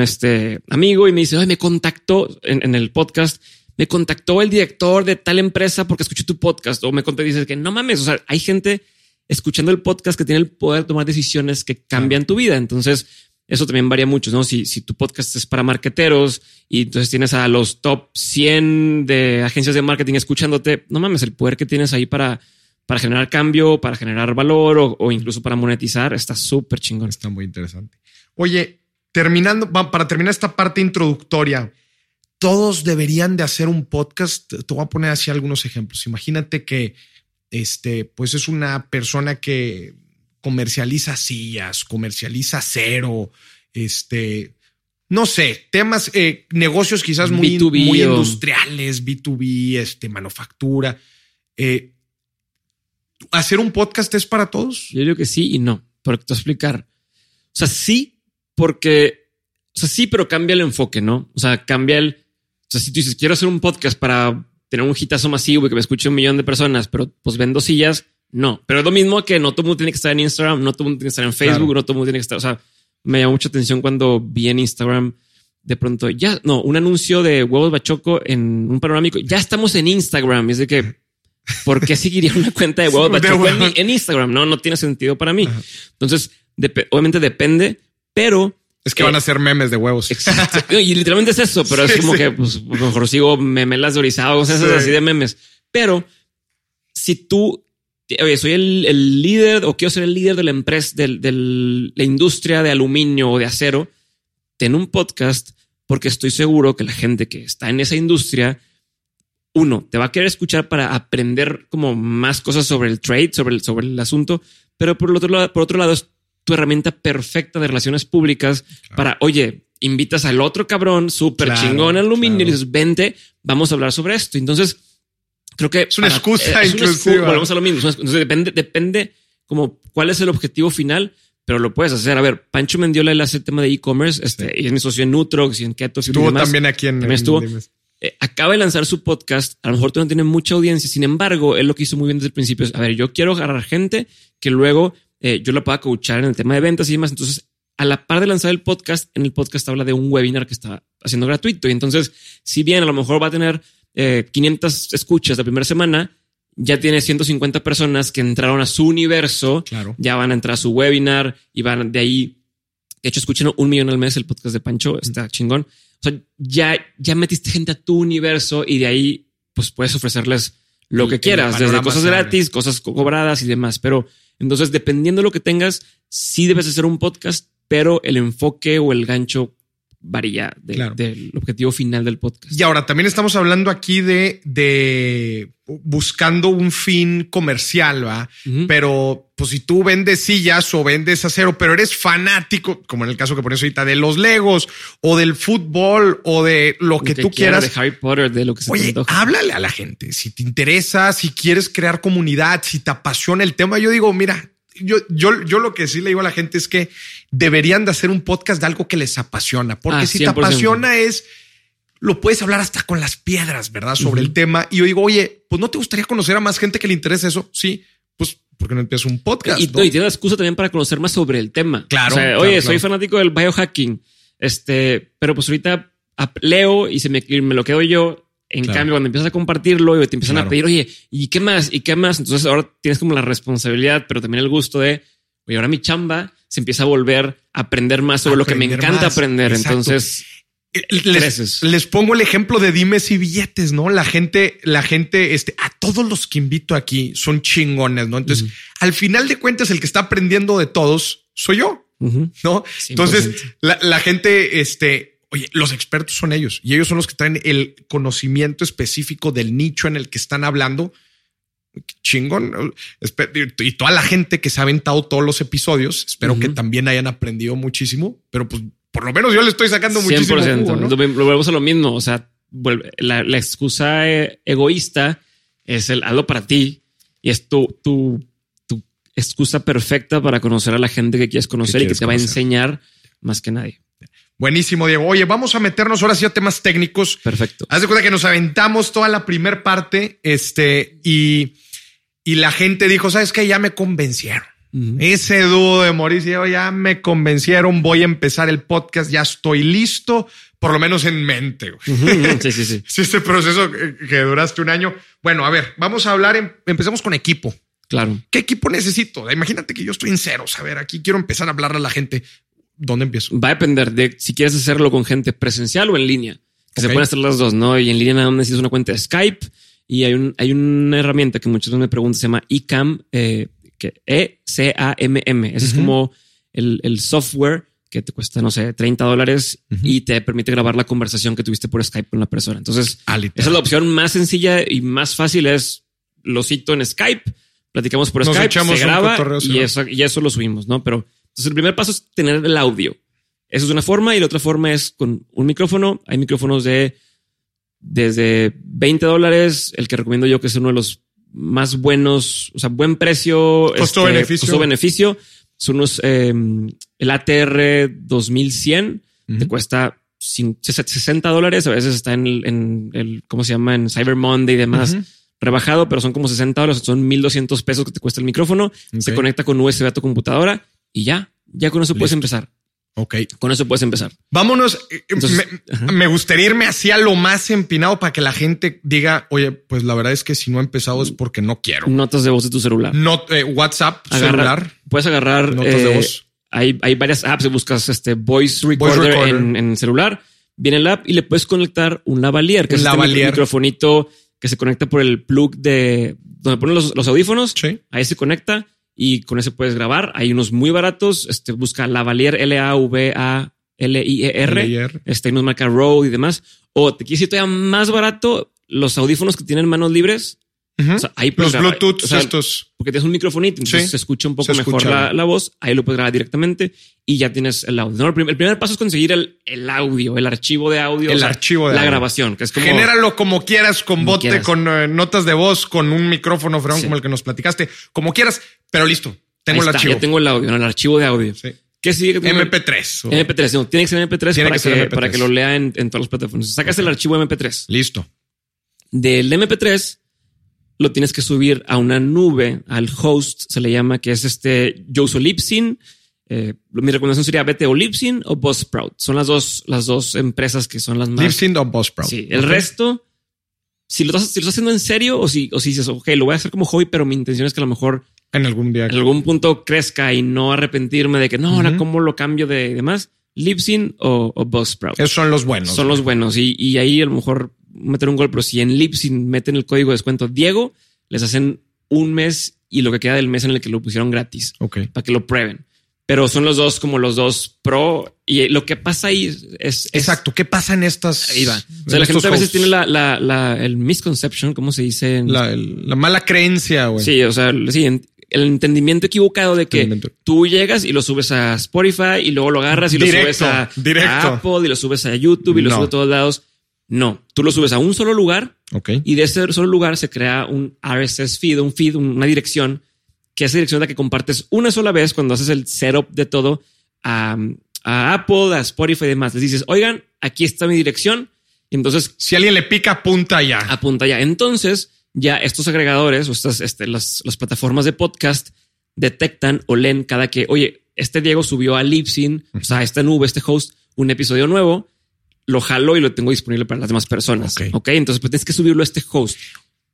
este amigo y me dice, Ay, me contactó en, el podcast, me contactó el director de tal empresa porque escuché tu podcast o me conté, dices que no mames, o sea, hay gente escuchando el podcast que tiene el poder de tomar decisiones que cambian tu vida. Entonces, eso también varía mucho, ¿no? Si, si tu podcast es para marketeros y entonces tienes a los top 100 de agencias de marketing escuchándote, no mames, el poder que tienes ahí para, para generar cambio, para generar valor o, o incluso para monetizar, está súper chingón. Está muy interesante. Oye, terminando, para terminar esta parte introductoria, todos deberían de hacer un podcast. Te voy a poner así algunos ejemplos. Imagínate que este, pues es una persona que comercializa sillas, comercializa cero, este, no sé, temas, eh, negocios quizás muy, muy industriales, B2B, este, manufactura. Eh, ¿Hacer un podcast es para todos? Yo digo que sí y no, pero te voy a explicar. O sea, sí, porque, o sea, sí, pero cambia el enfoque, ¿no? O sea, cambia el, o sea, si tú dices, quiero hacer un podcast para tener un hitazo masivo y que me escuche un millón de personas, pero pues vendo sillas, no. Pero es lo mismo que no todo el mundo tiene que estar en Instagram, no todo el mundo tiene que estar en Facebook, no todo el mundo tiene que estar, o sea, me llamó mucha atención cuando vi en Instagram de pronto, ya, no, un anuncio de huevos bachoco en un panorámico, ya estamos en Instagram, es de que, ¿por qué seguiría una cuenta de <laughs> huevos bachoco en, Instagram? No, no tiene sentido para mí. Entonces, obviamente depende, pero es que van a ser memes de huevos. Exacto. <laughs> Y literalmente es eso, pero es como que pues, mejor sigo memelas de orizado, sea, así de memes. Pero si tú, oye, soy el, líder o quiero ser el líder de la empresa, de, la industria de aluminio o de acero, ten un podcast porque estoy seguro que la gente que está en esa industria, uno, te va a querer escuchar para aprender como más cosas sobre el trade, sobre el, sobre el asunto, pero por, el otro lado, por otro lado es tu herramienta perfecta de relaciones públicas para, oye, invitas al otro cabrón súper chingón aluminio y dices, vente, vamos a hablar sobre esto. Entonces, creo que es una excusa. volvemos a lo mismo. Entonces, depende, depende como cuál es el objetivo final, pero lo puedes hacer. A ver, Pancho Mendiola él hace el tema de e-commerce este, y es mi socio en Nutrox y en Ketos. Estuvo también aquí en. estuvo. Eh, acaba de lanzar su podcast. A lo mejor tú no tiene mucha audiencia. Sin embargo, él lo que hizo muy bien desde el principio es, a ver, yo quiero agarrar gente que luego eh, yo la puedo coachar en el tema de ventas y demás. Entonces, a la par de lanzar el podcast, en el podcast habla de un webinar que está haciendo gratuito. Y entonces, si bien a lo mejor va a tener 500 eh, escuchas la primera semana, ya tiene 150 personas que entraron a su universo, claro. ya van a entrar a su webinar y van de ahí. De hecho, escuchen un millón al mes el podcast de Pancho, está chingón. O sea, ya, ya metiste gente a tu universo y de ahí, pues puedes ofrecerles lo que quieras, desde cosas gratis, cosas cobradas y demás. Pero entonces, dependiendo de lo que tengas, sí debes hacer un podcast, pero el enfoque o el gancho de- Claro. del objetivo final del podcast. Y ahora también estamos hablando aquí de, de buscando un fin comercial, ¿va? Pero pues si tú vendes sillas o vendes acero, pero eres fanático, como en el caso que pones ahorita, de los Legos o del fútbol o de lo que, tú quiera, quieras. De Harry Potter, de lo que se Oye, háblale a la gente. Si te interesa, si quieres crear comunidad, si te apasiona el tema, yo digo, mira, yo, yo, yo lo que sí le digo a la gente es que deberían de hacer un podcast de algo que les apasiona, porque Ah, si te 100%. apasiona es, lo puedes hablar hasta con las piedras, ¿verdad? Sobre el tema. Y yo digo, oye, pues no te gustaría conocer a más gente que le interese eso. Sí, pues, ¿por qué no empiezas un podcast? Y, no? y la excusa también para conocer más sobre el tema. Claro, O sea, claro, oye, claro. soy fanático del biohacking. Este, pero pues ahorita leo y se me, me lo quedo yo. En Claro. cambio, cuando empiezas a compartirlo y te empiezan Claro. a pedir, oye, ¿y qué más? ¿Y qué más? Entonces ahora tienes como la responsabilidad, pero también el gusto de, oye, ahora mi chamba se empieza a volver a aprender más sobre lo que me encanta más. aprender. Exacto. Entonces, Les, creces. les pongo el ejemplo de dimes y billetes, ¿no? La gente, la gente, este, a todos los que invito aquí son chingones, ¿no? Entonces, al final de cuentas, el que está aprendiendo de todos soy yo, ¿no? 100%. Entonces, la, la gente, este, oye, los expertos son ellos y ellos son los que traen el conocimiento específico del nicho en el que están hablando. Chingón. Y toda la gente que se ha aventado todos los episodios, espero que también hayan aprendido muchísimo, pero pues por lo menos yo le estoy sacando muchísimo 100%. jugo, ¿no? Lo, volvemos a lo mismo. O sea, la, la excusa eh, egoísta es el hazlo para ti y es tu, tu, tu excusa perfecta para conocer a la gente que quieres conocer y que te va a enseñar más que nadie. Buenísimo, Diego. Oye, vamos a meternos ahora sí a temas técnicos. Perfecto. Haz de cuenta que nos aventamos toda la primer parte, este, y, y la gente dijo, ¿sabes qué? Ya me convencieron. Ese dúo de Mauricio ya me convencieron. Voy a empezar el podcast. Ya estoy listo, por lo menos en mente. Sí, sí, sí. <laughs> Sí, este proceso que, que duraste un año. Bueno, a ver, vamos a hablar. en- empecemos con equipo. Claro. ¿Qué equipo necesito? Imagínate que yo estoy en ceros. A ver, aquí quiero empezar a hablarle a la gente. ¿Dónde empiezo? Va a depender de si quieres hacerlo con gente presencial o en línea. Que Ok. se pueden hacer las dos, ¿no? Y en línea nada más necesitas una cuenta de Skype y hay, un, hay una herramienta que muchos me preguntan, se llama eCam, eh, que E-C-A-M-M. Ese es Ujú. como el, el software que te cuesta, no sé, 30 dólares Ujú. y te permite grabar la conversación que tuviste por Skype con la persona. Entonces, Ah, literal. esa es la opción más sencilla y más fácil es lo cito en Skype, platicamos por Nos Skype, se graba cotorreo, y eso, y eso lo subimos, ¿no? Pero entonces el primer paso es tener el audio. Eso es una forma y la otra forma es con un micrófono. Hay micrófonos de desde 20 dólares, el que recomiendo yo que es uno de los más buenos, o sea, buen precio, Costo-beneficio. costo beneficio. Son unos, eh, el ATR 2100 te cuesta cin- 60 dólares. A veces está en el, en el, ¿cómo se llama? En Cyber Monday y demás. Rebajado, pero son como 60 dólares. Son 1200 pesos que te cuesta el micrófono. Se conecta con USB a tu computadora y ya, ya con eso puedes empezar. Ok. Con eso puedes empezar. Vámonos. eh, Entonces, me, gustaría irme hacia lo más empinado para que la gente diga, oye, pues la verdad es que si no he empezado es porque no quiero. Notas de voz de tu celular. No, eh, WhatsApp, Agarra- celular. Puedes agarrar Notas de eh, voz. Hay, hay varias apps. Buscas este voice recorder, recorder. En, en celular, viene el app y le puedes conectar un lavalier, que Un es este lavalier. microfonito que se conecta por el plug de donde ponen los, los audífonos. Sí. Ahí se conecta y con ese puedes grabar. Hay unos muy baratos. Este busca lavalier L A V A L I E R. L-I-R. Este nos marca Rode y demás. O te quieres ir todavía más barato los audífonos que tienen manos libres. O sea, ahí Los. Bluetooth, O sea, estos. porque tienes un microfonito, entonces Sí, se escucha un poco mejor la, voz. Ahí lo puedes grabar directamente y ya tienes el audio. No, el, prim- el primer paso es conseguir el, el audio, el archivo de audio, El archivo de la audio. grabación, que es como Genéralo como quieras, con Como bote, quieras. con eh, notas de voz, con un micrófono Sí. como el que nos platicaste, como quieras, pero listo. Tengo Ahí el está, archivo. Ya tengo el audio, ¿no? el archivo de audio. Sí. ¿Qué sigue? que tengo? MP3. o- MP3. No, tiene que ser MP3, Tiene para, que ser que, MP3. para que lo lea en, en todas las plataformas. Sacas el archivo MP3. Listo. Del MP3 lo tienes que subir a una nube, al host, se le llama, que es este, yo uso Libsyn. Eh, mi recomendación sería vete o Libsyn o Buzzsprout. Son las dos, las dos empresas que son las más. Libsyn o Buzzsprout. Sí, el resto, si lo, estás, si lo estás haciendo en serio o si, o si dices, ok, lo voy a hacer como hobby, pero mi intención es que a lo mejor En algún día. en algún punto crezca y no arrepentirme de que no, ahora cómo lo cambio de demás, Libsyn o, o Buzzsprout. Esos son los buenos. Son los buenos y, y ahí a lo mejor meter un gol, pero si en Libsyn meten el código de descuento Diego, les hacen un mes y lo que queda del mes en el que lo pusieron gratis Ok. para que lo prueben. pero son los dos como los dos pro. Y lo que pasa ahí es. es- Exacto. ¿Qué pasa en estas? Ahí va. O sea, la gente a veces hosts? tiene la, la, la- el misconception, ¿cómo se dice? en- la, el- la mala creencia, güey. Sí, o sea, sí, en- el entendimiento equivocado de que tú llegas y lo subes a Spotify y luego lo agarras y lo subes a, directo. a Apple y lo subes a YouTube y lo No. subes a todos lados. No, tú lo subes a un solo lugar y de ese solo lugar se crea un RSS feed, un feed, una dirección, que esa dirección es la que compartes una sola vez cuando haces el setup de todo a, a Apple, a Spotify y demás. Les dices, oigan, aquí está mi dirección. Entonces Si alguien le pica, apunta ya. apunta ya. Entonces, ya estos agregadores o estas, este, las, las plataformas de podcast detectan o leen cada que, oye, este Diego subió a Libsyn, o sea, a esta nube, este host, un episodio nuevo, lo jalo y lo tengo disponible para las demás personas. Ok. Ok. Entonces, pues tienes que subirlo a este host.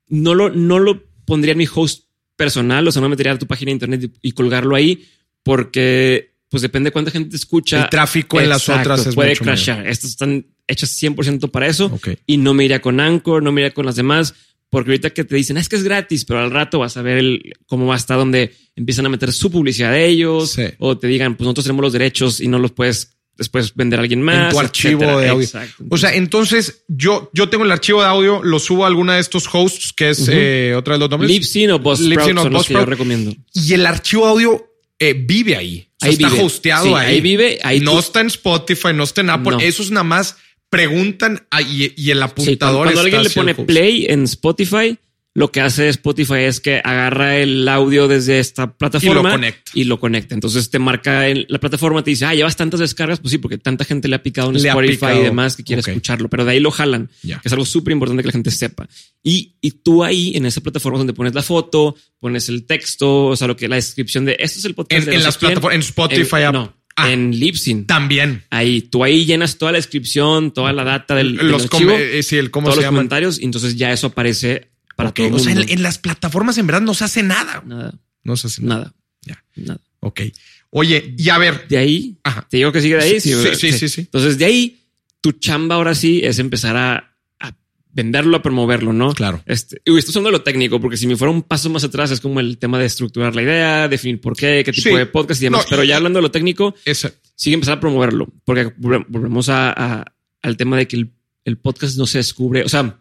No lo, no lo pondría en mi host personal, o sea, no metería a tu página de internet y, y colgarlo ahí porque pues depende de cuánta gente te escucha. El tráfico en las Exacto, otras es puede mucho crashar. Estas están hechas 100% para eso Ok. y no me iría con Anchor, no me iría con las demás, porque ahorita que te dicen "Ah, es que es gratis, pero al rato vas a ver el, cómo va a estar donde empiezan a meter su publicidad de ellos Sí. o te digan, pues nosotros tenemos los derechos y no los puedes después vender a alguien más. en tu archivo etcétera. de audio. Exacto. O sea, entonces yo, yo tengo el archivo de audio, lo subo a alguna de estos hosts, que es eh, otra de los nombres. Libsyn o Buzzsprout son los que yo recomiendo. Y el archivo de audio eh, vive ahí. O sea, Ahí está vive. hosteado Sí, ahí. ahí vive, ahí no tú- está en Spotify, no está en Apple. No. Eso es nada más preguntan ah, y, y el Sí, cuando, apuntador cuando alguien le pone host. play en Spotify, lo que hace Spotify es que agarra el audio desde esta plataforma conecta. y lo conecta. Entonces te marca en la plataforma, te dice, ah, llevas tantas descargas. Pues sí, porque tanta gente le ha picado en Le Spotify picado. y demás que quiere escucharlo, pero de ahí lo jalan, Ya. que es algo súper importante que la gente sepa. Y, y tú ahí en esa plataforma donde pones la foto, pones el texto, o sea, lo que la descripción de esto es el podcast. En, de en las quién". plataformas, en Spotify. En- App. no, Ah, en Libsyn. también. Ahí, tú ahí llenas toda la descripción, toda la data del, Los archivo eh, sí, el cómo todos se los llaman. comentarios y entonces ya eso aparece para O sea, en, en las plataformas en verdad no se hace nada. Nada, No se hace nada. nada, Ya. nada. Ok. Oye, y a ver. De ahí, Ajá. te digo que sigue de ahí. Sí, sí, sí, sí. Entonces de ahí, tu chamba ahora sí es empezar a, a venderlo, a promoverlo, ¿no? Claro. Este, y esto son de lo técnico, porque si me fuera un paso más atrás es como el tema de estructurar la idea, definir por qué, qué tipo Sí. de podcast y demás. No, Pero ya hablando de lo técnico, Esa, sigue empezar a promoverlo, porque volve- volvemos a, a- al tema de que el, el podcast no se descubre. O sea,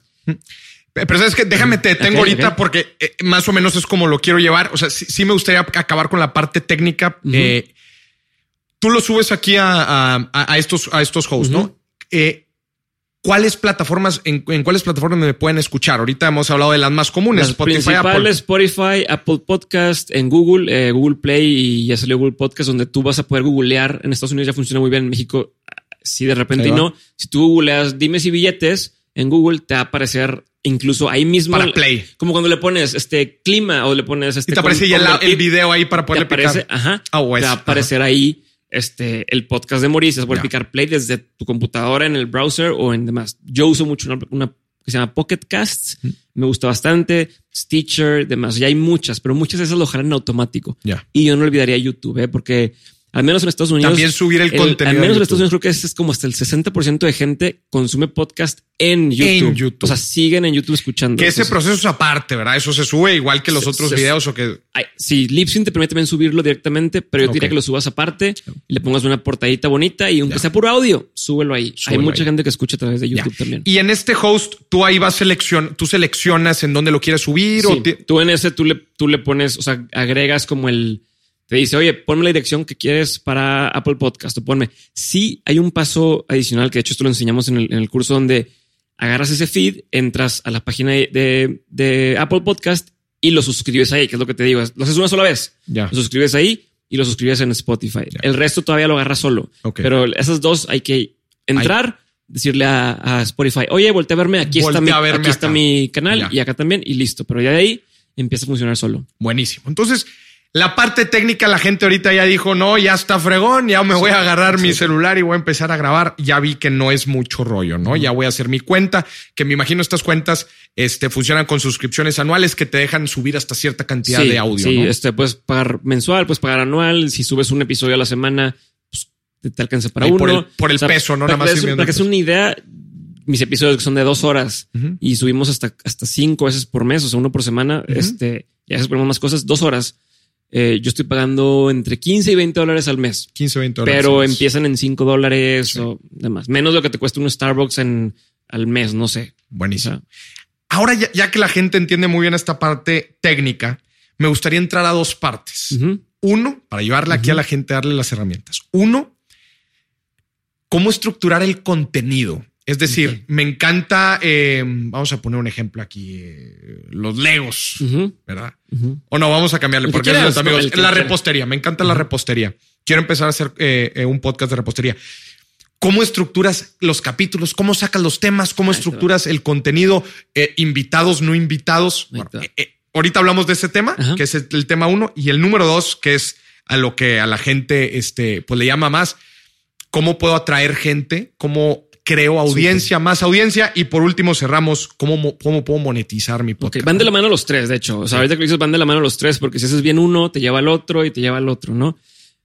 Pero sabes que déjame te detengo Ok, ahorita porque eh, más o menos es como lo quiero llevar. O sea, sí, sí me gustaría acabar con la parte técnica. Eh, tú lo subes aquí a, a- a estos, a estos hosts. ¿no? Eh, ¿Cuáles plataformas, en, en cuáles plataformas me pueden escuchar? Ahorita hemos hablado de las más comunes, Las Spotify, principales, Apple. Spotify, Apple Podcast, en Google, eh, Google Play y ya salió Google Podcast, donde tú vas a poder googlear. En Estados Unidos ya funciona muy bien, en México si de repente va. no. Si tú googleas dimes y billetes en Google, te va a aparecer incluso ahí mismo. Para Play. Como cuando le pones este clima o le pones este. Y te aparece ya el, video ahí para te poderle aparece, picar. ajá, Ah, o te va a aparecer ahí este, el podcast de Maurice. Es poder Ya. picar play desde tu computadora en el browser o en demás. Yo uso mucho una, una que se llama Pocket Casts. Me gusta bastante. Stitcher, demás. Ya hay muchas, pero muchas de esas lo jalan en automático. Ya. Y yo no olvidaría YouTube, ¿eh? porque al menos en Estados Unidos. También subir el contenido Al menos en. Estados Unidos creo que ese es como hasta el 60% de gente consume podcast en YouTube. YouTube. O sea, siguen en YouTube escuchando. Que ese proceso es aparte, ¿verdad? Eso se sube igual que los Se- otros se- videos o que Ay, sí, Libsyn te permite también subirlo directamente, pero yo diría que lo subas aparte y le pongas una portadita bonita y aunque sea puro audio, súbelo ahí. Súbelo Hay mucha ahí. gente que escucha a través de Ya. YouTube también. Y en este host, tú ahí vas seleccion, tú seleccionas en dónde lo quieres subir o tú en ese tú le, tú le pones, o sea, agregas como el, te dice, oye, ponme la dirección que quieres para Apple Podcast o ponme. Sí, hay un paso adicional que de hecho esto lo enseñamos en el, en el curso donde agarras ese feed, entras a la página de, de- Apple Podcast y lo suscribes ahí, que es lo que te digo. Lo haces una sola vez. Ya. Lo suscribes ahí y lo suscribes en Spotify. Ya. El resto todavía lo agarras solo. Pero esas dos hay que entrar, decirle a, a Spotify, oye, voltea a verme, aquí está, mi, aquí está mi canal Ya. y acá también y listo. Pero ya de ahí empieza a funcionar solo. Buenísimo. Entonces, la parte técnica, la gente ahorita ya dijo, no, ya está fregón, ya me voy a agarrar mi celular y voy a empezar a grabar. Ya vi que no es mucho rollo, ¿no? Ya voy a hacer mi cuenta, que me imagino estas cuentas este, funcionan con suscripciones anuales que te dejan subir hasta cierta cantidad de audio, sí, ¿no? este puedes pagar mensual, puedes pagar anual. Si subes un episodio a la semana, pues, te, te alcanza para Ahí uno. por el- por el peso, ¿no? Para, Nada más viendo para que sea una idea, mis episodios que son de dos horas y subimos hasta, hasta cinco veces por mes, o sea, uno por semana. Este, y a veces ponemos más cosas, dos horas. Eh, yo estoy pagando entre 15 y 20 dólares al mes. 15, 20 dólares. Pero empiezan en 5 dólares o demás. Menos lo que te cuesta un Starbucks en, al mes, no sé. Buenísimo. Ahora, ya, que la gente entiende muy bien esta parte técnica, me gustaría entrar a dos partes. Uno, para llevarle aquí a la gente, darle las herramientas. Uno, cómo estructurar el contenido. Es decir, me encanta, eh, vamos a poner un ejemplo aquí, eh, los Legos, ¿verdad? O no, vamos a cambiarle, porque es amigos, la repostería, me encanta la repostería. Quiero empezar a hacer eh, un podcast de repostería. ¿Cómo estructuras los capítulos? ¿Cómo sacas los temas? ¿Cómo estructuras el contenido? invitados, no invitados. ahorita hablamos de ese tema, que es el, tema uno, y el número dos, que es a lo que a la gente este, pues le llama más. ¿Cómo puedo atraer gente? ¿Cómo creo audiencia, más audiencia. Y por último, cerramos cómo, cómo puedo monetizar mi podcast. Van de la mano los tres, de hecho. O sea, ahorita que dices van de la mano los tres, porque si haces bien uno, te lleva al otro y te lleva al otro, ¿no?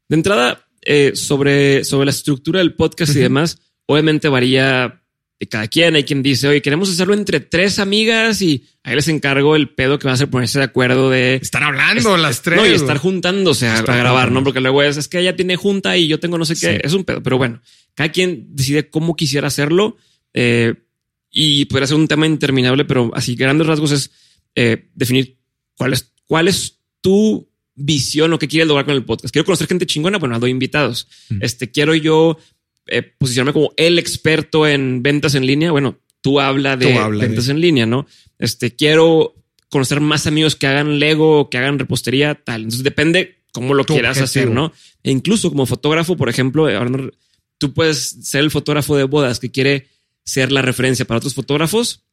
De entrada, eh, sobre, sobre la estructura del podcast y demás, obviamente varía de cada quien. Hay quien dice, oye, queremos hacerlo entre tres amigas y ahí les encargo el pedo que va a ser ponerse de acuerdo de estar hablando las tres. No, y estar juntándose a, grabar, ¿no? Porque luego es, es que ella tiene junta y yo tengo no sé qué. Es un pedo, pero bueno, cada quien decide cómo quisiera hacerlo eh, y podría ser un tema interminable, pero así grandes rasgos es eh, definir cuál es, cuál es tu visión o qué quieres lograr con el podcast. Quiero conocer gente chingona, bueno, doy invitados. Mm. Este quiero yo eh, posicionarme como el experto en ventas en línea. Bueno, tú habla de ventas en línea, ¿no? Este quiero conocer más amigos que hagan Lego, que hagan repostería, tal. Entonces depende cómo lo quieras hacer, ¿no? E incluso como fotógrafo, por ejemplo, ahora tú puedes ser el fotógrafo de bodas que quiere ser la referencia para otros fotógrafos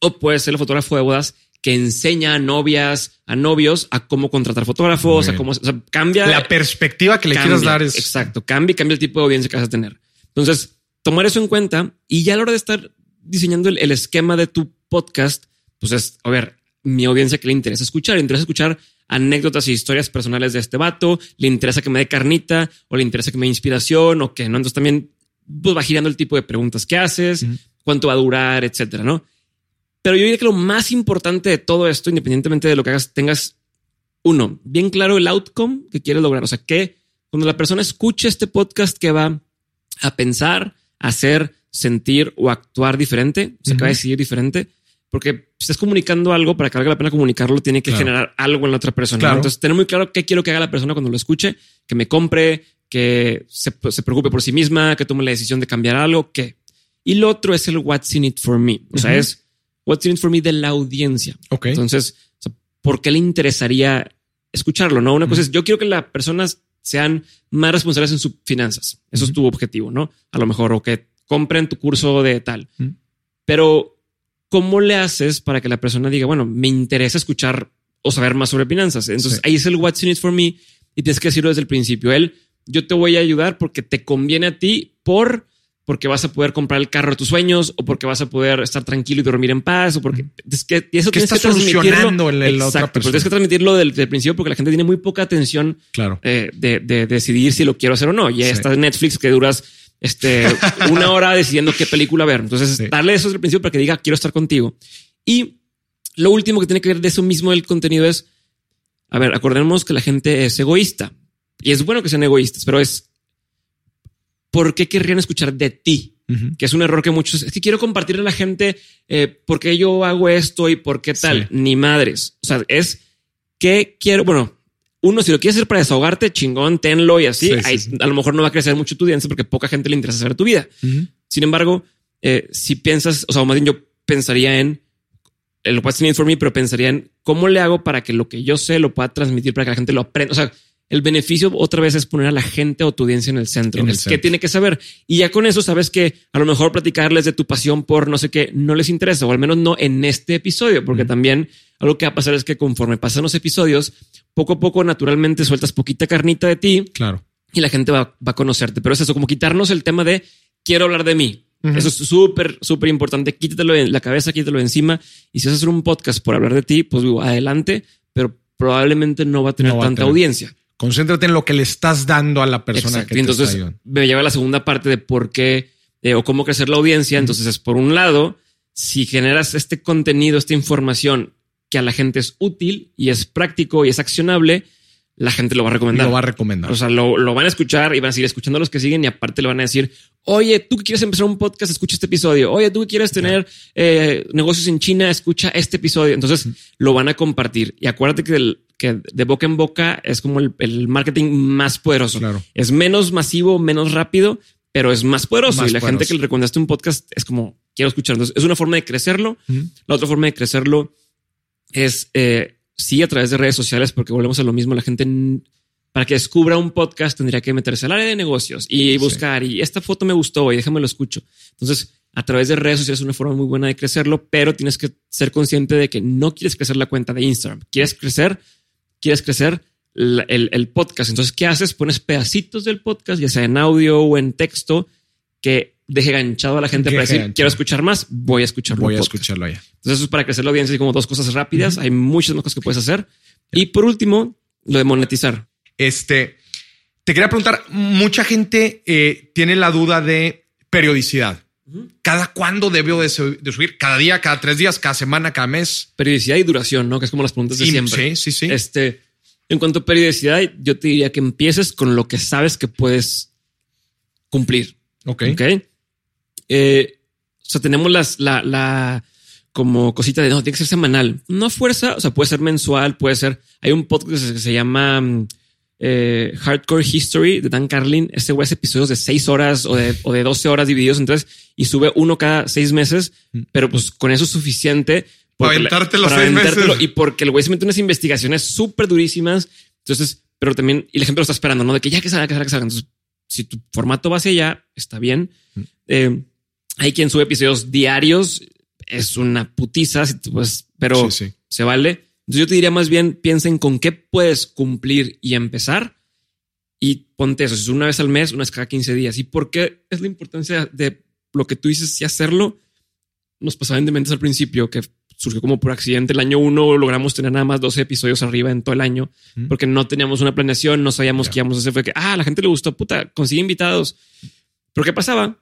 o puedes ser el fotógrafo de bodas que enseña a novias, a novios a cómo contratar fotógrafos, a cómo, o sea, cambia la perspectiva que le quieras dar es exacto, cambia, cambia el tipo de audiencia que vas a tener. Entonces, tomar eso en cuenta y ya a la hora de estar diseñando el, el esquema de tu podcast, pues es, a ver, mi audiencia que le interesa escuchar, le interesa escuchar anécdotas y historias personales de este vato, le interesa que me dé carnita o le interesa que me dé inspiración o que no. Entonces también pues, va girando el tipo de preguntas que haces, cuánto va a durar, etcétera, ¿no? Pero yo diría que lo más importante de todo esto, independientemente de lo que hagas, tengas uno, bien claro el outcome que quieres lograr. O sea, que cuando la persona escuche este podcast que va a pensar, hacer, sentir o actuar diferente, o sea, que va a decidir diferente, porque si estás comunicando algo para que valga la pena comunicarlo, tiene que generar algo en la otra persona. Entonces, tener muy claro qué quiero que haga la persona cuando lo escuche, que me compre, que se, preocupe por sí misma, que tome la decisión de cambiar algo, que. Y lo otro es el what's in it for me. O sea, es what's in it for me de la audiencia. Ok. Entonces, ¿por qué le interesaría escucharlo? No, una cosa es yo quiero que las personas sean más responsables en sus finanzas. Eso es tu objetivo, no? A lo mejor, o que compren tu curso de tal. Pero ¿cómo le haces para que la persona diga, bueno, me interesa escuchar o saber más sobre finanzas? Entonces ahí es el what's in it for me y tienes que decirlo desde el principio. Él, yo te voy a ayudar porque te conviene a ti por porque vas a poder comprar el carro de tus sueños o porque vas a poder estar tranquilo y dormir en paz o porque es que eso tienes que transmitirlo. El, el Exacto, tienes que transmitirlo desde el principio porque la gente tiene muy poca atención claro. Eh, de, decidir si lo quiero hacer o no. Ya está en Netflix que duras este, <laughs> una hora decidiendo qué película ver. Entonces, darle eso desde el principio para que diga, quiero estar contigo. Y lo último que tiene que ver de eso mismo del contenido es, a ver, acordemos que la gente es egoísta. Y es bueno que sean egoístas, pero es, ¿por qué querrían escuchar de ti? Que es un error que muchos, es que quiero compartirle a la gente eh, por qué yo hago esto y por qué tal. Ni madres. O sea, es que quiero, bueno, uno, si lo quieres hacer para desahogarte, chingón, tenlo y así. A lo mejor no va a crecer mucho tu audiencia porque poca gente le interesa saber tu vida. Sin embargo, eh, si piensas, o sea, más bien yo pensaría en el what's in for me, pero pensaría en cómo le hago para que lo que yo sé lo pueda transmitir para que la gente lo aprenda. O sea, el beneficio otra vez es poner a la gente o tu audiencia en el centro. En ¿Qué tiene que saber? Y ya con eso sabes que a lo mejor platicarles de tu pasión por no sé qué no les interesa, o al menos no en este episodio, porque también algo que va a pasar es que conforme pasan los episodios, poco a poco naturalmente sueltas poquita carnita de ti. Claro. Y la gente va, a conocerte. Pero es eso, como quitarnos el tema de quiero hablar de mí. Eso es súper, súper importante. Quítatelo en la cabeza, quítatelo encima. Y si vas a hacer un podcast por hablar de ti, pues digo, adelante, pero probablemente no va a tener tanta audiencia. Concéntrate en lo que le estás dando a la persona que entonces, me lleva a la segunda parte de por qué eh, o cómo crecer la audiencia. Entonces es por un lado, si generas este contenido, esta información que a la gente es útil y es práctico y es accionable, la gente lo va a recomendar. Lo va a recomendar. O sea, lo, lo, van a escuchar y van a seguir escuchando a los que siguen y aparte le van a decir, oye, tú que quieres empezar un podcast, escucha este episodio. Oye, tú que quieres tener eh, negocios en China, escucha este episodio. Entonces lo van a compartir. Y acuérdate que, que de boca en boca es como el, marketing más poderoso. Claro. Es menos masivo, menos rápido, pero es más poderoso. y la gente que le recomendaste un podcast es como, quiero escuchar. Entonces es una forma de crecerlo. La otra forma de crecerlo es... Eh, sí a través de redes sociales, porque volvemos a lo mismo. La gente para que descubra un podcast tendría que meterse al área de negocios y buscar y esta foto me gustó y déjame lo escucho. Entonces, a través de redes sociales es una forma muy buena de crecerlo, pero tienes que ser consciente de que no quieres crecer la cuenta de Instagram. Quieres crecer, quieres crecer el, podcast. Entonces, ¿qué haces? Pones pedacitos del podcast, ya sea en audio o en texto, que deje ganchado a la gente para decir, quiero escuchar más, voy a escucharlo. Voy a escucharlo ya. Entonces, eso es para crecer la audiencia, como dos cosas rápidas. Hay muchas cosas que puedes hacer. Y por último, lo de monetizar. Este, te quería preguntar, mucha gente eh, tiene la duda de periodicidad. ¿Cada cuándo debo de, subir? ¿Cada día, cada tres días, cada semana, cada mes? Periodicidad y duración, ¿no? Que es como las preguntas de siempre. Sí, sí, sí. Este, en cuanto a periodicidad, yo te diría que empieces con lo que sabes que puedes cumplir. Ok. Ok. Eh, o sea, tenemos las, la, la, como cosita de no, tiene que ser semanal. No fuerza, o sea, puede ser mensual, puede ser. Hay un podcast que se llama mm, eh, Hardcore History de Dan Carlin. Este güey hace episodios de seis horas o de, o de 12 horas divididos en tres y sube uno cada seis meses, mm. pero pues con eso es suficiente. Para aventarte los seis meses. Y porque el güey se mete unas investigaciones súper durísimas. Entonces, pero también, y la gente lo está esperando, ¿no? De que ya que salga, que salga, que salga. Entonces, si tu formato va hacia allá, está bien. Mm. Eh, hay quien sube episodios diarios, es una putiza, pues, pero se vale. Entonces yo te diría más bien, piensen con qué puedes cumplir y empezar y ponte eso. Si es una vez al mes, una vez cada 15 días. ¿Y por qué es la importancia de lo que tú dices y hacerlo? Nos pasaba en dementes al principio que surgió como por accidente. El año uno logramos tener nada más 12 episodios arriba en todo el año porque no teníamos una planeación, no sabíamos qué íbamos a hacer. Fue que, ah, la gente le gustó, puta, consigue invitados. Pero ¿qué pasaba?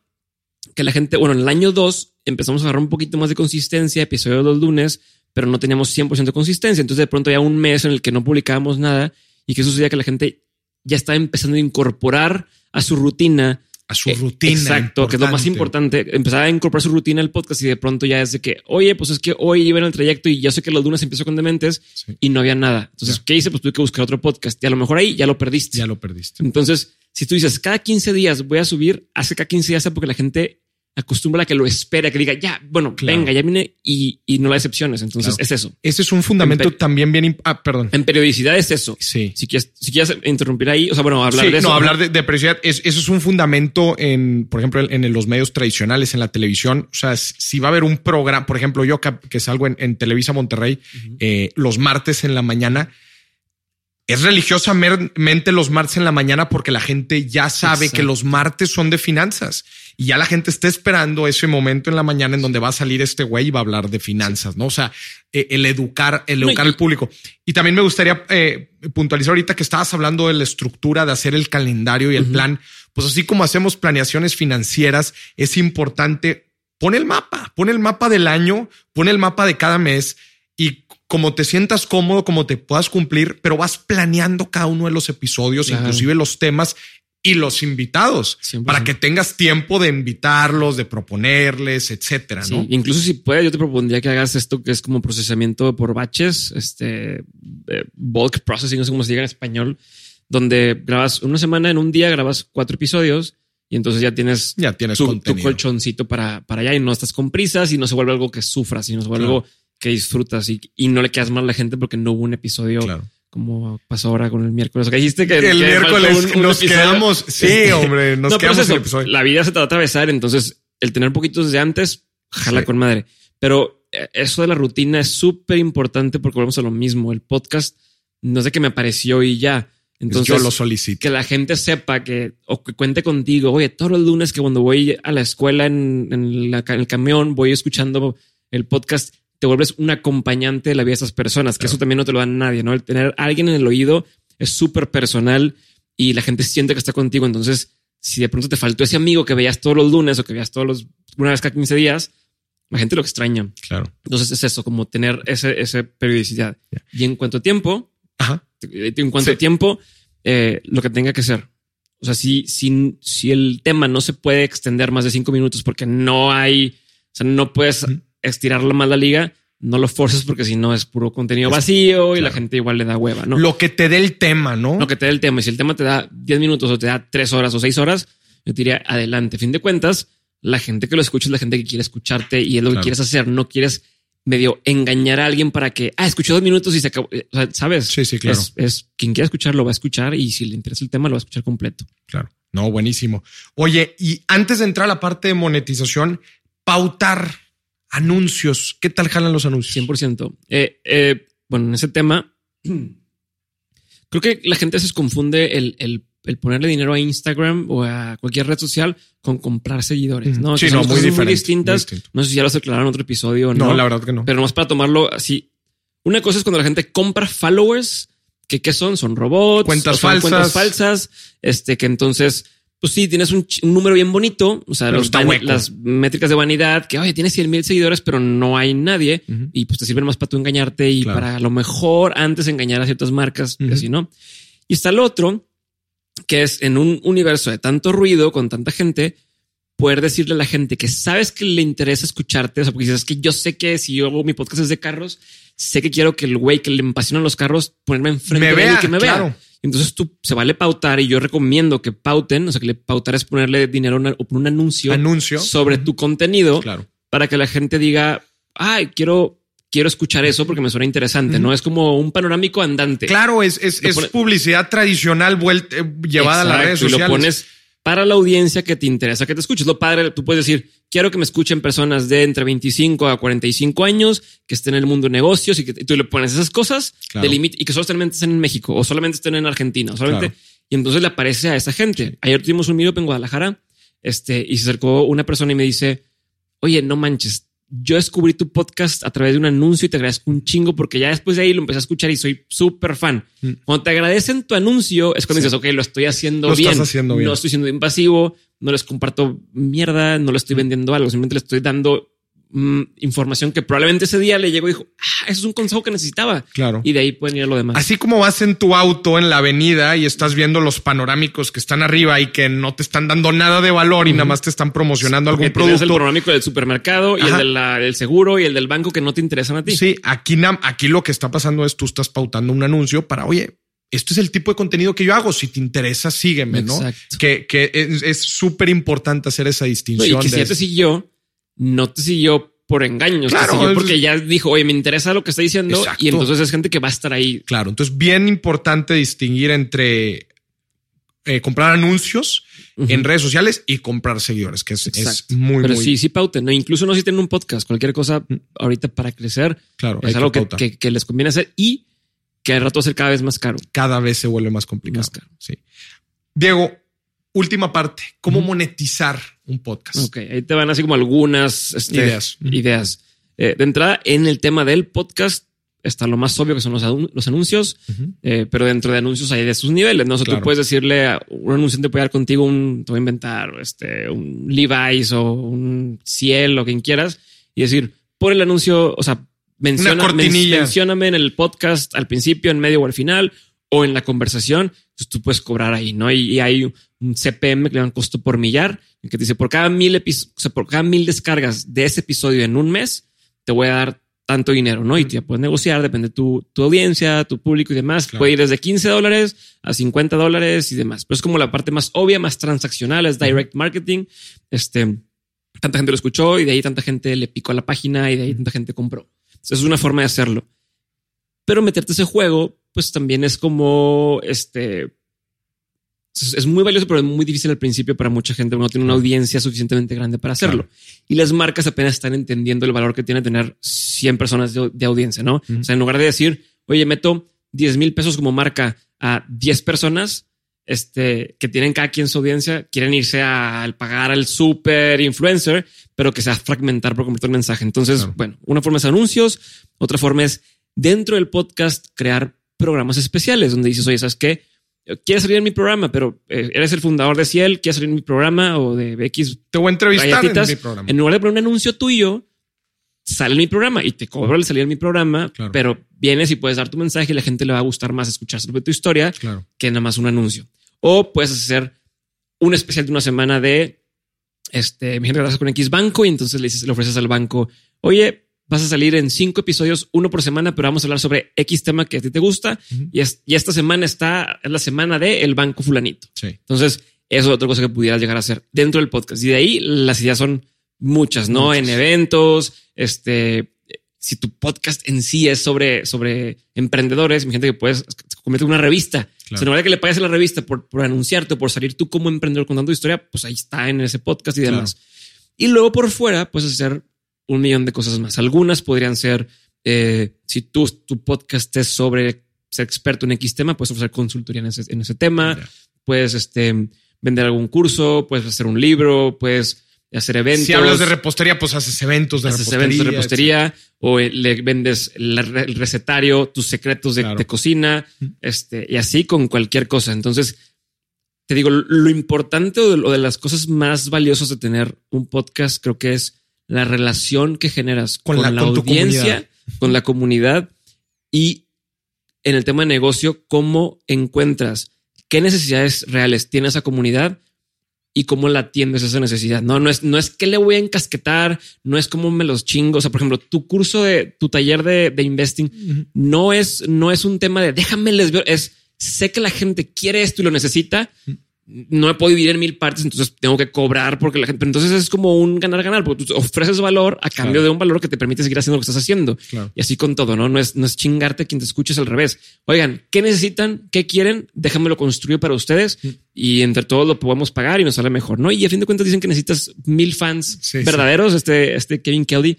que la gente, bueno, en el año 2 empezamos a agarrar un poquito más de consistencia, episodio los lunes, pero no teníamos 100% de consistencia. Entonces de pronto ya un mes en el que no publicábamos nada y que sucedía que la gente ya estaba empezando a incorporar a su rutina. A su rutina. Exacto, que es lo más importante. Empezaba a incorporar su rutina al podcast y de pronto ya es de que, oye, pues es que hoy iba en el trayecto y ya sé que los lunes empiezo con Dementes y no había nada. Entonces, ¿qué hice? Pues tuve que buscar otro podcast y a lo mejor ahí ya lo perdiste. Ya lo perdiste. Entonces, si tú dices cada 15 días voy a subir, hace cada 15 días porque la gente acostumbra a que lo espera, que diga, ya, bueno, venga, ya vine y, no la excepciones. Entonces es eso. Ese es un fundamento también bien. Ah, perdón. En periodicidad es eso. Sí. Si quieres, si quieres interrumpir ahí, o sea, bueno, hablar de eso. No, hablar de, periodicidad. eso es un fundamento en, por ejemplo, en, los medios tradicionales, en la televisión. O sea, si va a haber un programa, por ejemplo, yo que, salgo en, Televisa Monterrey eh, los martes en la mañana es religiosamente los martes en la mañana porque la gente ya sabe que los martes son de finanzas y ya la gente está esperando ese momento en la mañana en donde va a salir este güey y va a hablar de finanzas, ¿no? O sea, eh, el educar, el educar al público. Y también me gustaría eh, puntualizar ahorita que estabas hablando de la estructura, de hacer el calendario y el plan. Pues así como hacemos planeaciones financieras, es importante pon el mapa, pon el mapa del año, pon el mapa de cada mes y como te sientas cómodo, como te puedas cumplir, pero vas planeando cada uno de los episodios, inclusive los temas y los invitados para que tengas tiempo de invitarlos, de proponerles, etcétera. ¿no? Incluso si puedes, yo te propondría que hagas esto que es como procesamiento por baches, este bulk processing, no sé cómo se diga en español, donde grabas una semana en un día, grabas cuatro episodios y entonces ya tienes, ya tienes tu, colchoncito para, para allá y no estás con prisas y no se vuelve algo que sufras, sino se vuelve algo que disfrutas y, y no le quedas mal a la gente porque no hubo un episodio como pasó ahora con el miércoles. Que dijiste que el miércoles nos quedamos. Sí, <laughs> hombre, nos quedamos el episodio. La vida se te va a atravesar, entonces el tener poquitos desde antes, jala con madre. Pero eh, eso de la rutina es súper importante porque volvemos a lo mismo. El podcast no es de que me apareció y ya. Entonces, yo lo solicito. Que la gente sepa que, o que cuente contigo. Oye, todos los lunes que cuando voy a la escuela en, en, la, en el camión, voy escuchando el podcast te vuelves un acompañante de la vida de esas personas, que eso también no te lo da nadie, ¿no? El tener a alguien en el oído es súper personal y la gente siente que está contigo. Entonces, si de pronto te faltó ese amigo que veías todos los lunes o que veías todos los, una vez cada 15 días, la gente lo extraña. Claro. Entonces es eso, como tener ese, esa periodicidad. Y en cuanto a tiempo, en cuanto a tiempo, eh, lo que tenga que ser. O sea, si, si, si el tema no se puede extender más de cinco minutos porque no hay, o sea, no puedes estirarlo más la liga, no lo forces porque si no es puro contenido vacío y la gente igual le da hueva, ¿no? Lo que te dé el tema, ¿no? Lo que te dé el tema. Y si el tema te da 10 minutos o te da 3 horas o 6 horas, yo te diría adelante. Fin de cuentas, la gente que lo escucha es la gente que quiere escucharte y es lo que quieres hacer. No quieres medio engañar a alguien para que, ah, escuché dos minutos y se acabó. O sea, ¿sabes? Sí, sí, claro. Es, quien quiera escuchar lo va a escuchar y si le interesa el tema lo va a escuchar completo. Claro. No, buenísimo. Oye, y antes de entrar a la parte de monetización, pautar anuncios. ¿Qué tal jalan los anuncios? 100%. Eh, eh, bueno, en ese tema, <clears throat> creo que la gente se confunde el, el, el, ponerle dinero a Instagram o a cualquier red social con comprar seguidores. No, sí, no, muy, distintas. No sé si ya lo aclararon en otro episodio. No, no, la verdad que no. Pero más para tomarlo así. Una cosa es cuando la gente compra followers, que qué son? Son robots, cuentas falsas, cuentas falsas, este que entonces pues sí, tienes un, número bien bonito, o sea, las métricas de vanidad, que oye, tienes 100 mil seguidores, pero no hay nadie, y pues te sirven más para tú engañarte y para a lo mejor antes engañar a ciertas marcas, y así, ¿no? Y está el otro, que es en un universo de tanto ruido, con tanta gente, poder decirle a la gente que sabes que le interesa escucharte, o sea, porque dices que yo sé que si yo hago mi podcast es de carros, sé que quiero que el güey que le apasionan los carros, ponerme enfrente de él y que me vea. Entonces tú se vale pautar y yo recomiendo que pauten, o sea, que le pautar es ponerle dinero o un anuncio, anuncio. sobre tu contenido para que la gente diga, ay, quiero, quiero escuchar eso porque me suena interesante. No es como un panorámico andante. Claro, es, es, publicidad tradicional vuelta, eh, llevada a las redes sociales. Y lo pones para la audiencia que te interesa que te escuches. Lo padre, tú puedes decir, quiero que me escuchen personas de entre 25 a 45 años que estén en el mundo de negocios y que tú le pones esas cosas de límite y que solamente estén en México o solamente estén en Argentina o solamente. Y entonces le aparece a esa gente. Ayer tuvimos un video en Guadalajara este, y se acercó una persona y me dice, oye, no manches, yo descubrí tu podcast a través de un anuncio y te agradezco un chingo porque ya después de ahí lo empecé a escuchar y soy súper fan. Mm. Cuando te agradecen tu anuncio es cuando dices, ok, lo estoy haciendo bien. haciendo bien. No estoy siendo invasivo, no les comparto mierda, no le estoy mm. vendiendo algo, simplemente le estoy dando Mm, información que probablemente ese día le llegó y dijo, ah, eso es un consejo que necesitaba. Claro. Y de ahí pueden ir a lo demás. Así como vas en tu auto en la avenida y estás viendo los panorámicos que están arriba y que no te están dando nada de valor y nada más te están promocionando algún producto. el panorámico del supermercado y el del seguro y el del banco que no te interesan a ti. Sí, aquí, aquí lo que está pasando es tú estás pautando un anuncio para, oye, esto es el tipo de contenido que yo hago. Si te interesa, sígueme, ¿no? Que, que es súper importante hacer esa distinción. y que si te siguió, no te siguió por engaños, claro, porque ya dijo, oye, me interesa lo que está diciendo y entonces es gente que va a estar ahí. Claro, entonces bien importante distinguir entre eh, comprar anuncios en redes sociales y comprar seguidores, que es, muy, Pero muy... sí, sí pauten, ¿no? Incluso no si tienen un podcast, cualquier cosa mm. ahorita para crecer. Claro, es algo que, que, les conviene hacer y que al rato va a ser cada vez más caro. Cada vez se vuelve más complicado. Más caro. Sí. Diego, última parte, cómo monetizar un podcast. Ok, ahí te van así como algunas este, ideas. ideas. Eh, de entrada, en el tema del podcast está lo más obvio que son los, los anuncios, eh, pero dentro de anuncios hay de sus niveles. ¿no? O sea, tú puedes decirle a un anunciante puede dar contigo un, te voy a inventar este, un Levi's o un Ciel o quien quieras y decir, por el anuncio, o sea, menciona, mencióname en el podcast al principio, en medio o al final o en la conversación, pues tú puedes cobrar ahí, ¿no? Y, hay un CPM que le dan costo por millar, que te dice por cada mil episodios, sea, por cada mil descargas de ese episodio en un mes, te voy a dar tanto dinero, ¿no? Y te puedes negociar, depende de tu, tu audiencia, tu público y demás. Puede ir desde 15 dólares a 50 dólares y demás. Pero es como la parte más obvia, más transaccional, es direct marketing. Este, tanta gente lo escuchó y de ahí tanta gente le picó a la página y de ahí tanta gente compró. Entonces es una forma de hacerlo. Pero meterte ese juego pues también es como este. Es muy valioso, pero es muy difícil al principio para mucha gente. No tiene una audiencia suficientemente grande para hacerlo. Y las marcas apenas están entendiendo el valor que tiene tener 100 personas de, audiencia, ¿no? O sea, en lugar de decir, oye, meto 10 mil pesos como marca a 10 personas, este, que tienen cada quien su audiencia, quieren irse al pagar al super influencer, pero que sea fragmentar por completo el mensaje. Entonces, bueno, una forma es anuncios, otra forma es dentro del podcast crear programas especiales donde dices, oye, ¿sabes qué? Quieres salir en mi programa, pero eh, eres el fundador de Ciel, quieres salir en mi programa o de X. Te voy a entrevistar en mi programa. En lugar de poner un anuncio tuyo, sale en mi programa y te cobro el salir en mi programa, Claro. pero vienes y puedes dar tu mensaje y la gente le va a gustar más escuchar sobre tu historia Claro. que nada más un anuncio. O puedes hacer un especial de una semana de este, que trabajas con X banco y entonces le dices, le ofreces al banco, oye, vas a salir en cinco episodios, uno por semana, pero vamos a hablar sobre X tema que a ti te gusta. Ujú. y, es- y esta semana está, es la semana de el banco fulanito. Sí. Entonces, eso es otra cosa que pudieras llegar a hacer dentro del podcast. Y de ahí las ideas son muchas, ¿no? Muchas. En eventos, este, si tu podcast en sí es sobre, sobre emprendedores, mi gente que puedes en una revista. Claro. O sea, lugar de que le pagues a la revista por, por anunciarte o por salir tú como emprendedor contando tu historia, pues ahí está en ese podcast y Claro. demás. Y luego por fuera puedes hacer un millón de cosas más. Algunas podrían ser, eh, si tú, tu podcast es sobre ser experto en X tema, puedes ofrecer consultoría en ese, en ese tema, puedes este, vender algún curso, puedes hacer un libro, puedes hacer eventos. Si hablas de repostería, pues haces eventos de haces repostería. eventos de repostería o eh, le vendes el recetario, tus secretos de, Claro. de cocina, este, y así con cualquier cosa. Entonces, te digo, lo importante o de, o de las cosas más valiosas de tener un podcast, creo que es la relación que generas Con con, la- la, con tu audiencia, con la comunidad y en el tema de negocio, cómo encuentras qué necesidades reales tiene esa comunidad y cómo la atiendes esa necesidad. No, no es, no es que le voy a encasquetar, no es como me los chingo. O sea, por ejemplo, tu curso de tu taller de, de investing no es, no es un tema de déjame les veo, es sé que la gente quiere esto y lo necesita. No he podido vivir en mil partes, entonces tengo que cobrar porque la gente, pero entonces es como un ganar ganar, porque tú ofreces valor a cambio Claro. de un valor que te permite seguir haciendo lo que estás haciendo. Claro. Y así con todo, ¿no? No es, no es chingarte quien te escuches al revés. Oigan, ¿qué necesitan? ¿Qué quieren? Déjame lo construyo para ustedes y entre todos lo podemos pagar y nos sale mejor, ¿no? Y a fin de cuentas dicen que necesitas mil fans Sí, sí. verdaderos. Este, este Kevin Kelly,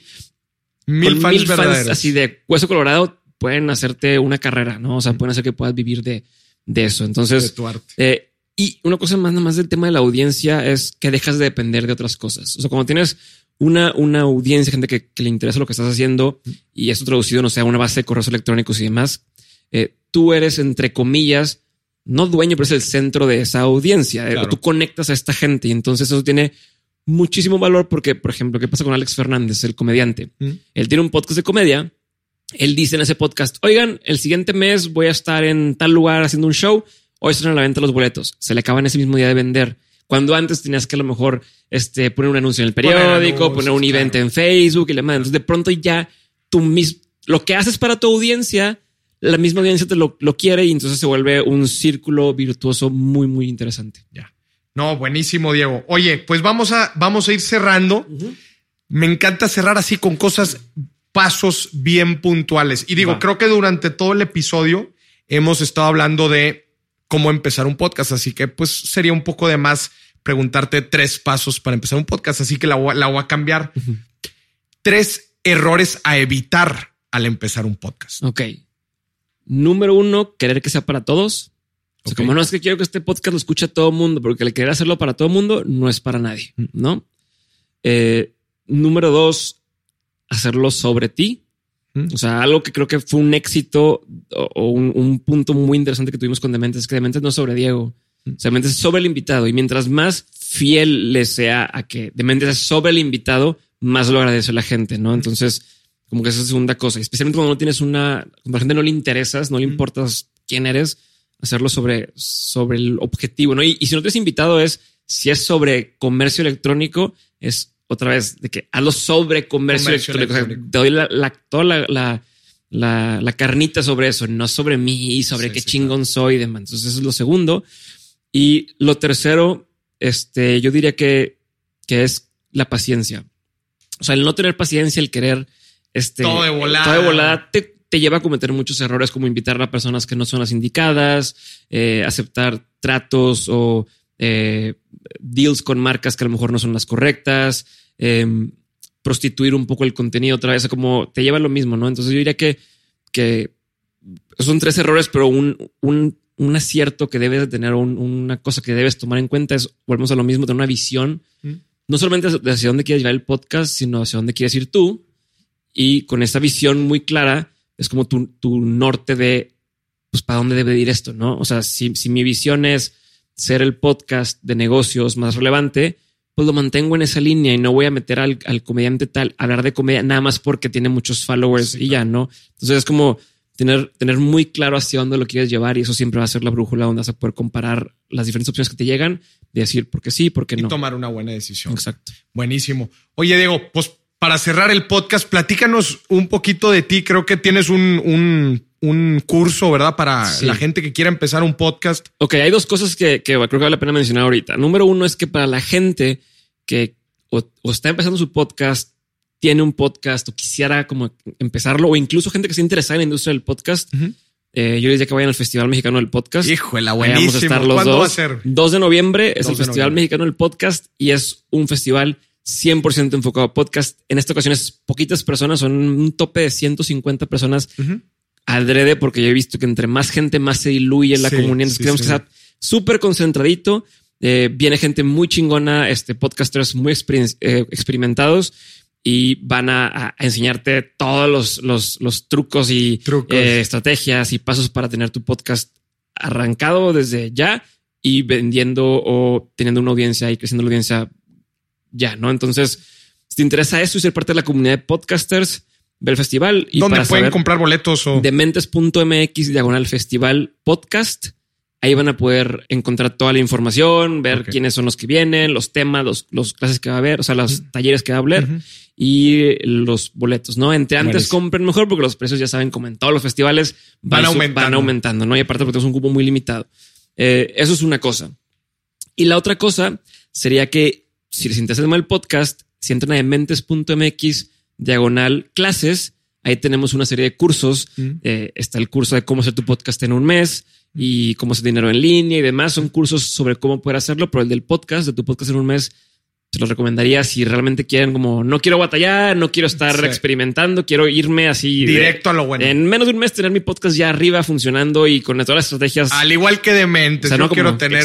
Mil fans mil fans verdaderos. así de hueso colorado pueden hacerte una carrera, ¿no? O sea, pueden hacer que puedas vivir de, de eso. de Entonces, tu arte. eh, y una cosa más, nada más del tema de la audiencia es que dejas de depender de otras cosas. O sea, cuando tienes una, una audiencia, gente que, que le interesa lo que estás haciendo y esto traducido, no sé, a una base de correos electrónicos y demás, eh, tú eres, entre comillas, no dueño, pero es el centro de esa audiencia. Eh, Claro. Tú conectas a esta gente y entonces eso tiene muchísimo valor porque, por ejemplo, ¿qué pasa con Alex Fernández, el comediante? Mm. Él tiene un podcast de comedia. Él dice en ese podcast, oigan, el siguiente mes voy a estar en tal lugar haciendo un show. Hoy están a la venta los boletos. Se le acaban ese mismo día de vender. Cuando antes tenías que a lo mejor este, poner un anuncio en el periódico, poner un evento claro. en Facebook y demás. Entonces de pronto ya tú mismo, lo que haces para tu audiencia, la misma audiencia te lo, lo quiere y entonces se vuelve un círculo virtuoso muy, muy interesante. Ya. No, buenísimo, Diego. Oye, pues vamos a, vamos a ir cerrando. Me encanta cerrar así con cosas, pasos bien puntuales. Y digo, Va. creo que durante todo el episodio hemos estado hablando de cómo empezar un podcast. Así que pues sería un poco de más preguntarte tres pasos para empezar un podcast. Así que la, voy a- la voy a cambiar. Tres errores a evitar al empezar un podcast. Ok. Número uno, querer que sea para todos. O sea, como no es que quiero que este podcast lo escuche todo el mundo, porque el querer hacerlo para todo el mundo no es para nadie, ¿no? Eh, número dos, hacerlo sobre ti. Mm. O sea, algo que creo que fue un éxito o, un, un punto muy interesante que tuvimos con Dementes es que Dementes no es sobre Diego. O sea, Dementes es sobre el invitado. Y mientras más fiel le sea a que Dementes es sobre el invitado, más lo agradece la gente, ¿no? Entonces, como que esa es la segunda cosa. Especialmente cuando no tienes una, cuando a la gente no le interesas, no le importas quién eres, hacerlo sobre, sobre el objetivo, ¿no? Y, y si no tienes invitado es, si es sobre comercio electrónico, es otra vez de que hazlo sobre comercio, Comercio electrónico. Electrónico. te doy la, la- toda la, la, la- la carnita sobre eso, no sobre mí y sobre Sí, qué sí, chingón soy y demás. Entonces, eso es lo segundo. Y lo tercero, este, yo diría que, que es la paciencia. O sea, el no tener paciencia, el querer, este, Todo de volada. todo de volada te, te lleva a cometer muchos errores, como invitar a personas que no son las indicadas, eh, aceptar tratos o eh, deals con marcas que a lo mejor no son las correctas, eh, prostituir un poco el contenido otra vez, como te lleva a lo mismo, ¿no? Entonces yo diría que, que son tres errores, pero un, un, un acierto que debes de tener, un- una cosa que debes tomar en cuenta es, volvemos a lo mismo, tener una visión, Mm. no solamente de hacia dónde quieres llevar el podcast, sino hacia dónde quieres ir tú. Y con esa visión muy clara, es como tu, tu norte de, pues, para dónde debe de ir esto, ¿no? O sea, si, si mi visión es ser el podcast de negocios más relevante, pues lo mantengo en esa línea y no voy a meter al, comediante tal a hablar de comedia nada más porque tiene muchos followers y ya, ¿no? Entonces es como tener, tener muy claro hacia dónde lo quieres llevar y eso siempre va a ser la brújula donde vas a poder comparar las diferentes opciones que te llegan, de decir por qué sí, por qué no. Y tomar una buena decisión. Exacto. Buenísimo. Oye, Diego, pues para cerrar el podcast, platícanos un poquito de ti. Creo que tienes un, un, curso, ¿verdad? Para la gente que quiera empezar un podcast. Ok, hay dos cosas que, que creo que vale la pena mencionar ahorita. Número uno es que para la gente que o está empezando su podcast tiene un podcast o quisiera como empezarlo, o incluso gente que se interesa en la industria del podcast, eh, yo les diría que vayan al Festival Mexicano del Podcast. Híjole, buenísimo. Vamos a estar los ¿Cuándo dos. va a ser? 2 de noviembre es el Festival Mexicano del Podcast y es un festival 100% enfocado a podcast. En esta ocasión es poquitas personas, son un tope de 150 personas adrede, porque yo he visto que entre más gente más se diluye la comunidad. Sí, que sea súper concentradito. Eh, viene gente muy chingona, este podcasters muy eh, experimentados y van a, enseñarte todos los, los, los trucos y eh, estrategias y pasos para tener tu podcast arrancado desde ya y vendiendo o teniendo una audiencia y creciendo la audiencia ya, ¿no? Entonces, si te interesa eso y ser parte de la comunidad de podcasters, ve el festival. Y ¿Dónde pueden comprar boletos? O... Dementes.mx diagonal festival podcast Ahí van a poder encontrar toda la información, ver quiénes son los que vienen, los temas, los, los clases que va a haber, o sea, los talleres que va a haber y los boletos, ¿no? Entre antes compren mejor porque los precios ya saben, como en todos los festivales, van, aumentando. van aumentando, ¿no? Y aparte porque tenemos un cupo muy limitado. Eh, eso es una cosa. Y la otra cosa sería que si les interesa el podcast, si entran a dementes.mx diagonal clases, ahí tenemos una serie de cursos. Eh, está el curso de cómo hacer tu podcast en un mes y cómo hacer dinero en línea y demás. Son cursos sobre cómo poder hacerlo, pero el del podcast, de tu podcast en un mes, se los recomendaría si realmente quieren como no quiero batallar, no quiero estar experimentando, quiero irme así directo a lo bueno. En menos de un mes tener mi podcast ya arriba funcionando y con todas las estrategias. Al igual que de mente, no quiero tener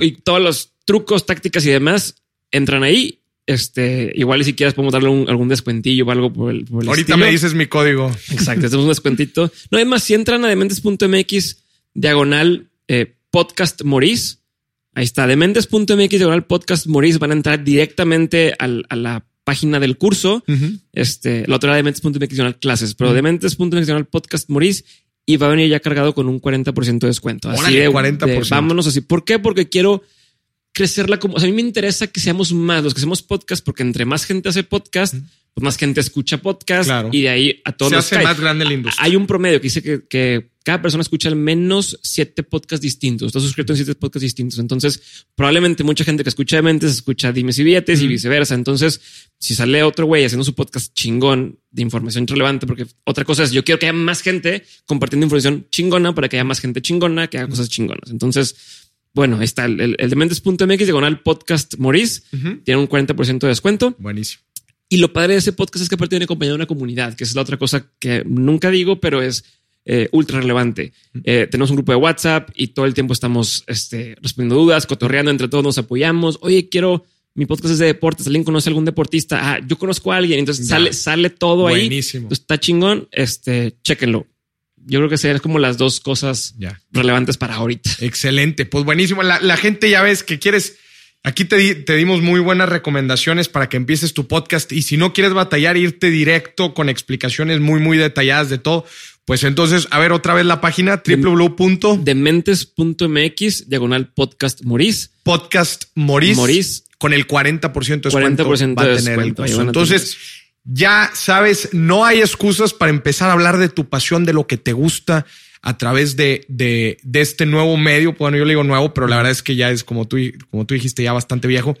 y todos los trucos, tácticas y demás entran ahí. Este, igual y si quieres podemos darle algún descuentillo o algo por el, Ahorita me dices mi código. Exacto, hacemos un descuentito. No, además, si entran a dementes.mx diagonal eh, podcast Moris. Ahí está, dementes.mx diagonal podcast Moris. Van a entrar directamente al, a la página del curso. Este, la otra era dementes.mx diagonal clases, pero dementes.mx diagonal podcast Moris y va a venir ya cargado con un 40% de descuento. Así de 40%. vámonos así. ¿Por qué? Porque quiero crecerla como, o sea, a mí me interesa que seamos más los que hacemos podcast, porque entre más gente hace podcast, pues más gente escucha podcast y de ahí a todos se hace más grande la industria. Hay un promedio que dice que, que cada persona escucha al menos siete podcasts distintos. Está suscrito en siete podcasts distintos. Entonces, probablemente mucha gente que escucha de mentes escucha dimes y billetes y viceversa. Entonces, si sale otro güey haciendo su podcast chingón de información relevante, porque otra cosa es yo quiero que haya más gente compartiendo información chingona para que haya más gente chingona que haga cosas chingonas. Entonces, bueno, ahí está el, el, el dementes.mx diagonal podcast Maurice. Tiene un 40% de descuento. Buenísimo. Y lo padre de ese podcast es que aparte viene acompañado de una comunidad, que es la otra cosa que nunca digo, pero es eh, ultra relevante. Eh, tenemos un grupo de WhatsApp y todo el tiempo estamos este, respondiendo dudas, cotorreando entre todos, nos apoyamos. Oye, quiero mi podcast es de deportes. ¿Alguien conoce a algún deportista? Ah, yo conozco a alguien. Entonces sale, sale todo ahí. Buenísimo. está chingón. Este, chéquenlo. Yo creo que serían como las dos cosas relevantes para ahorita. Excelente. Pues buenísimo. La, la gente ya ves que quieres Aquí te, dimos muy buenas recomendaciones para que empieces tu podcast y si no quieres batallar, irte directo con explicaciones muy, muy detalladas de todo, pues entonces, a ver otra vez la página www.dementes.mx diagonal podcast Moris. Podcast Moris. Moris. Con el 40% de descuento. 40% va a tener el Entonces, ya sabes, no hay excusas para empezar a hablar de tu pasión, de lo que te gusta a través de, este nuevo medio. Bueno, yo le digo nuevo, pero la verdad es que ya es como tú, como tú dijiste, ya bastante viejo.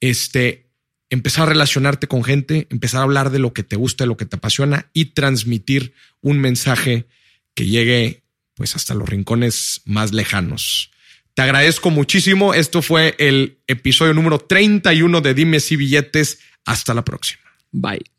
Este, empezar a relacionarte con gente, empezar a hablar de lo que te gusta, de lo que te apasiona y transmitir un mensaje que llegue pues hasta los rincones más lejanos. Te agradezco muchísimo. Esto fue el episodio número 31 de Dime si billetes. Hasta la próxima. Bye.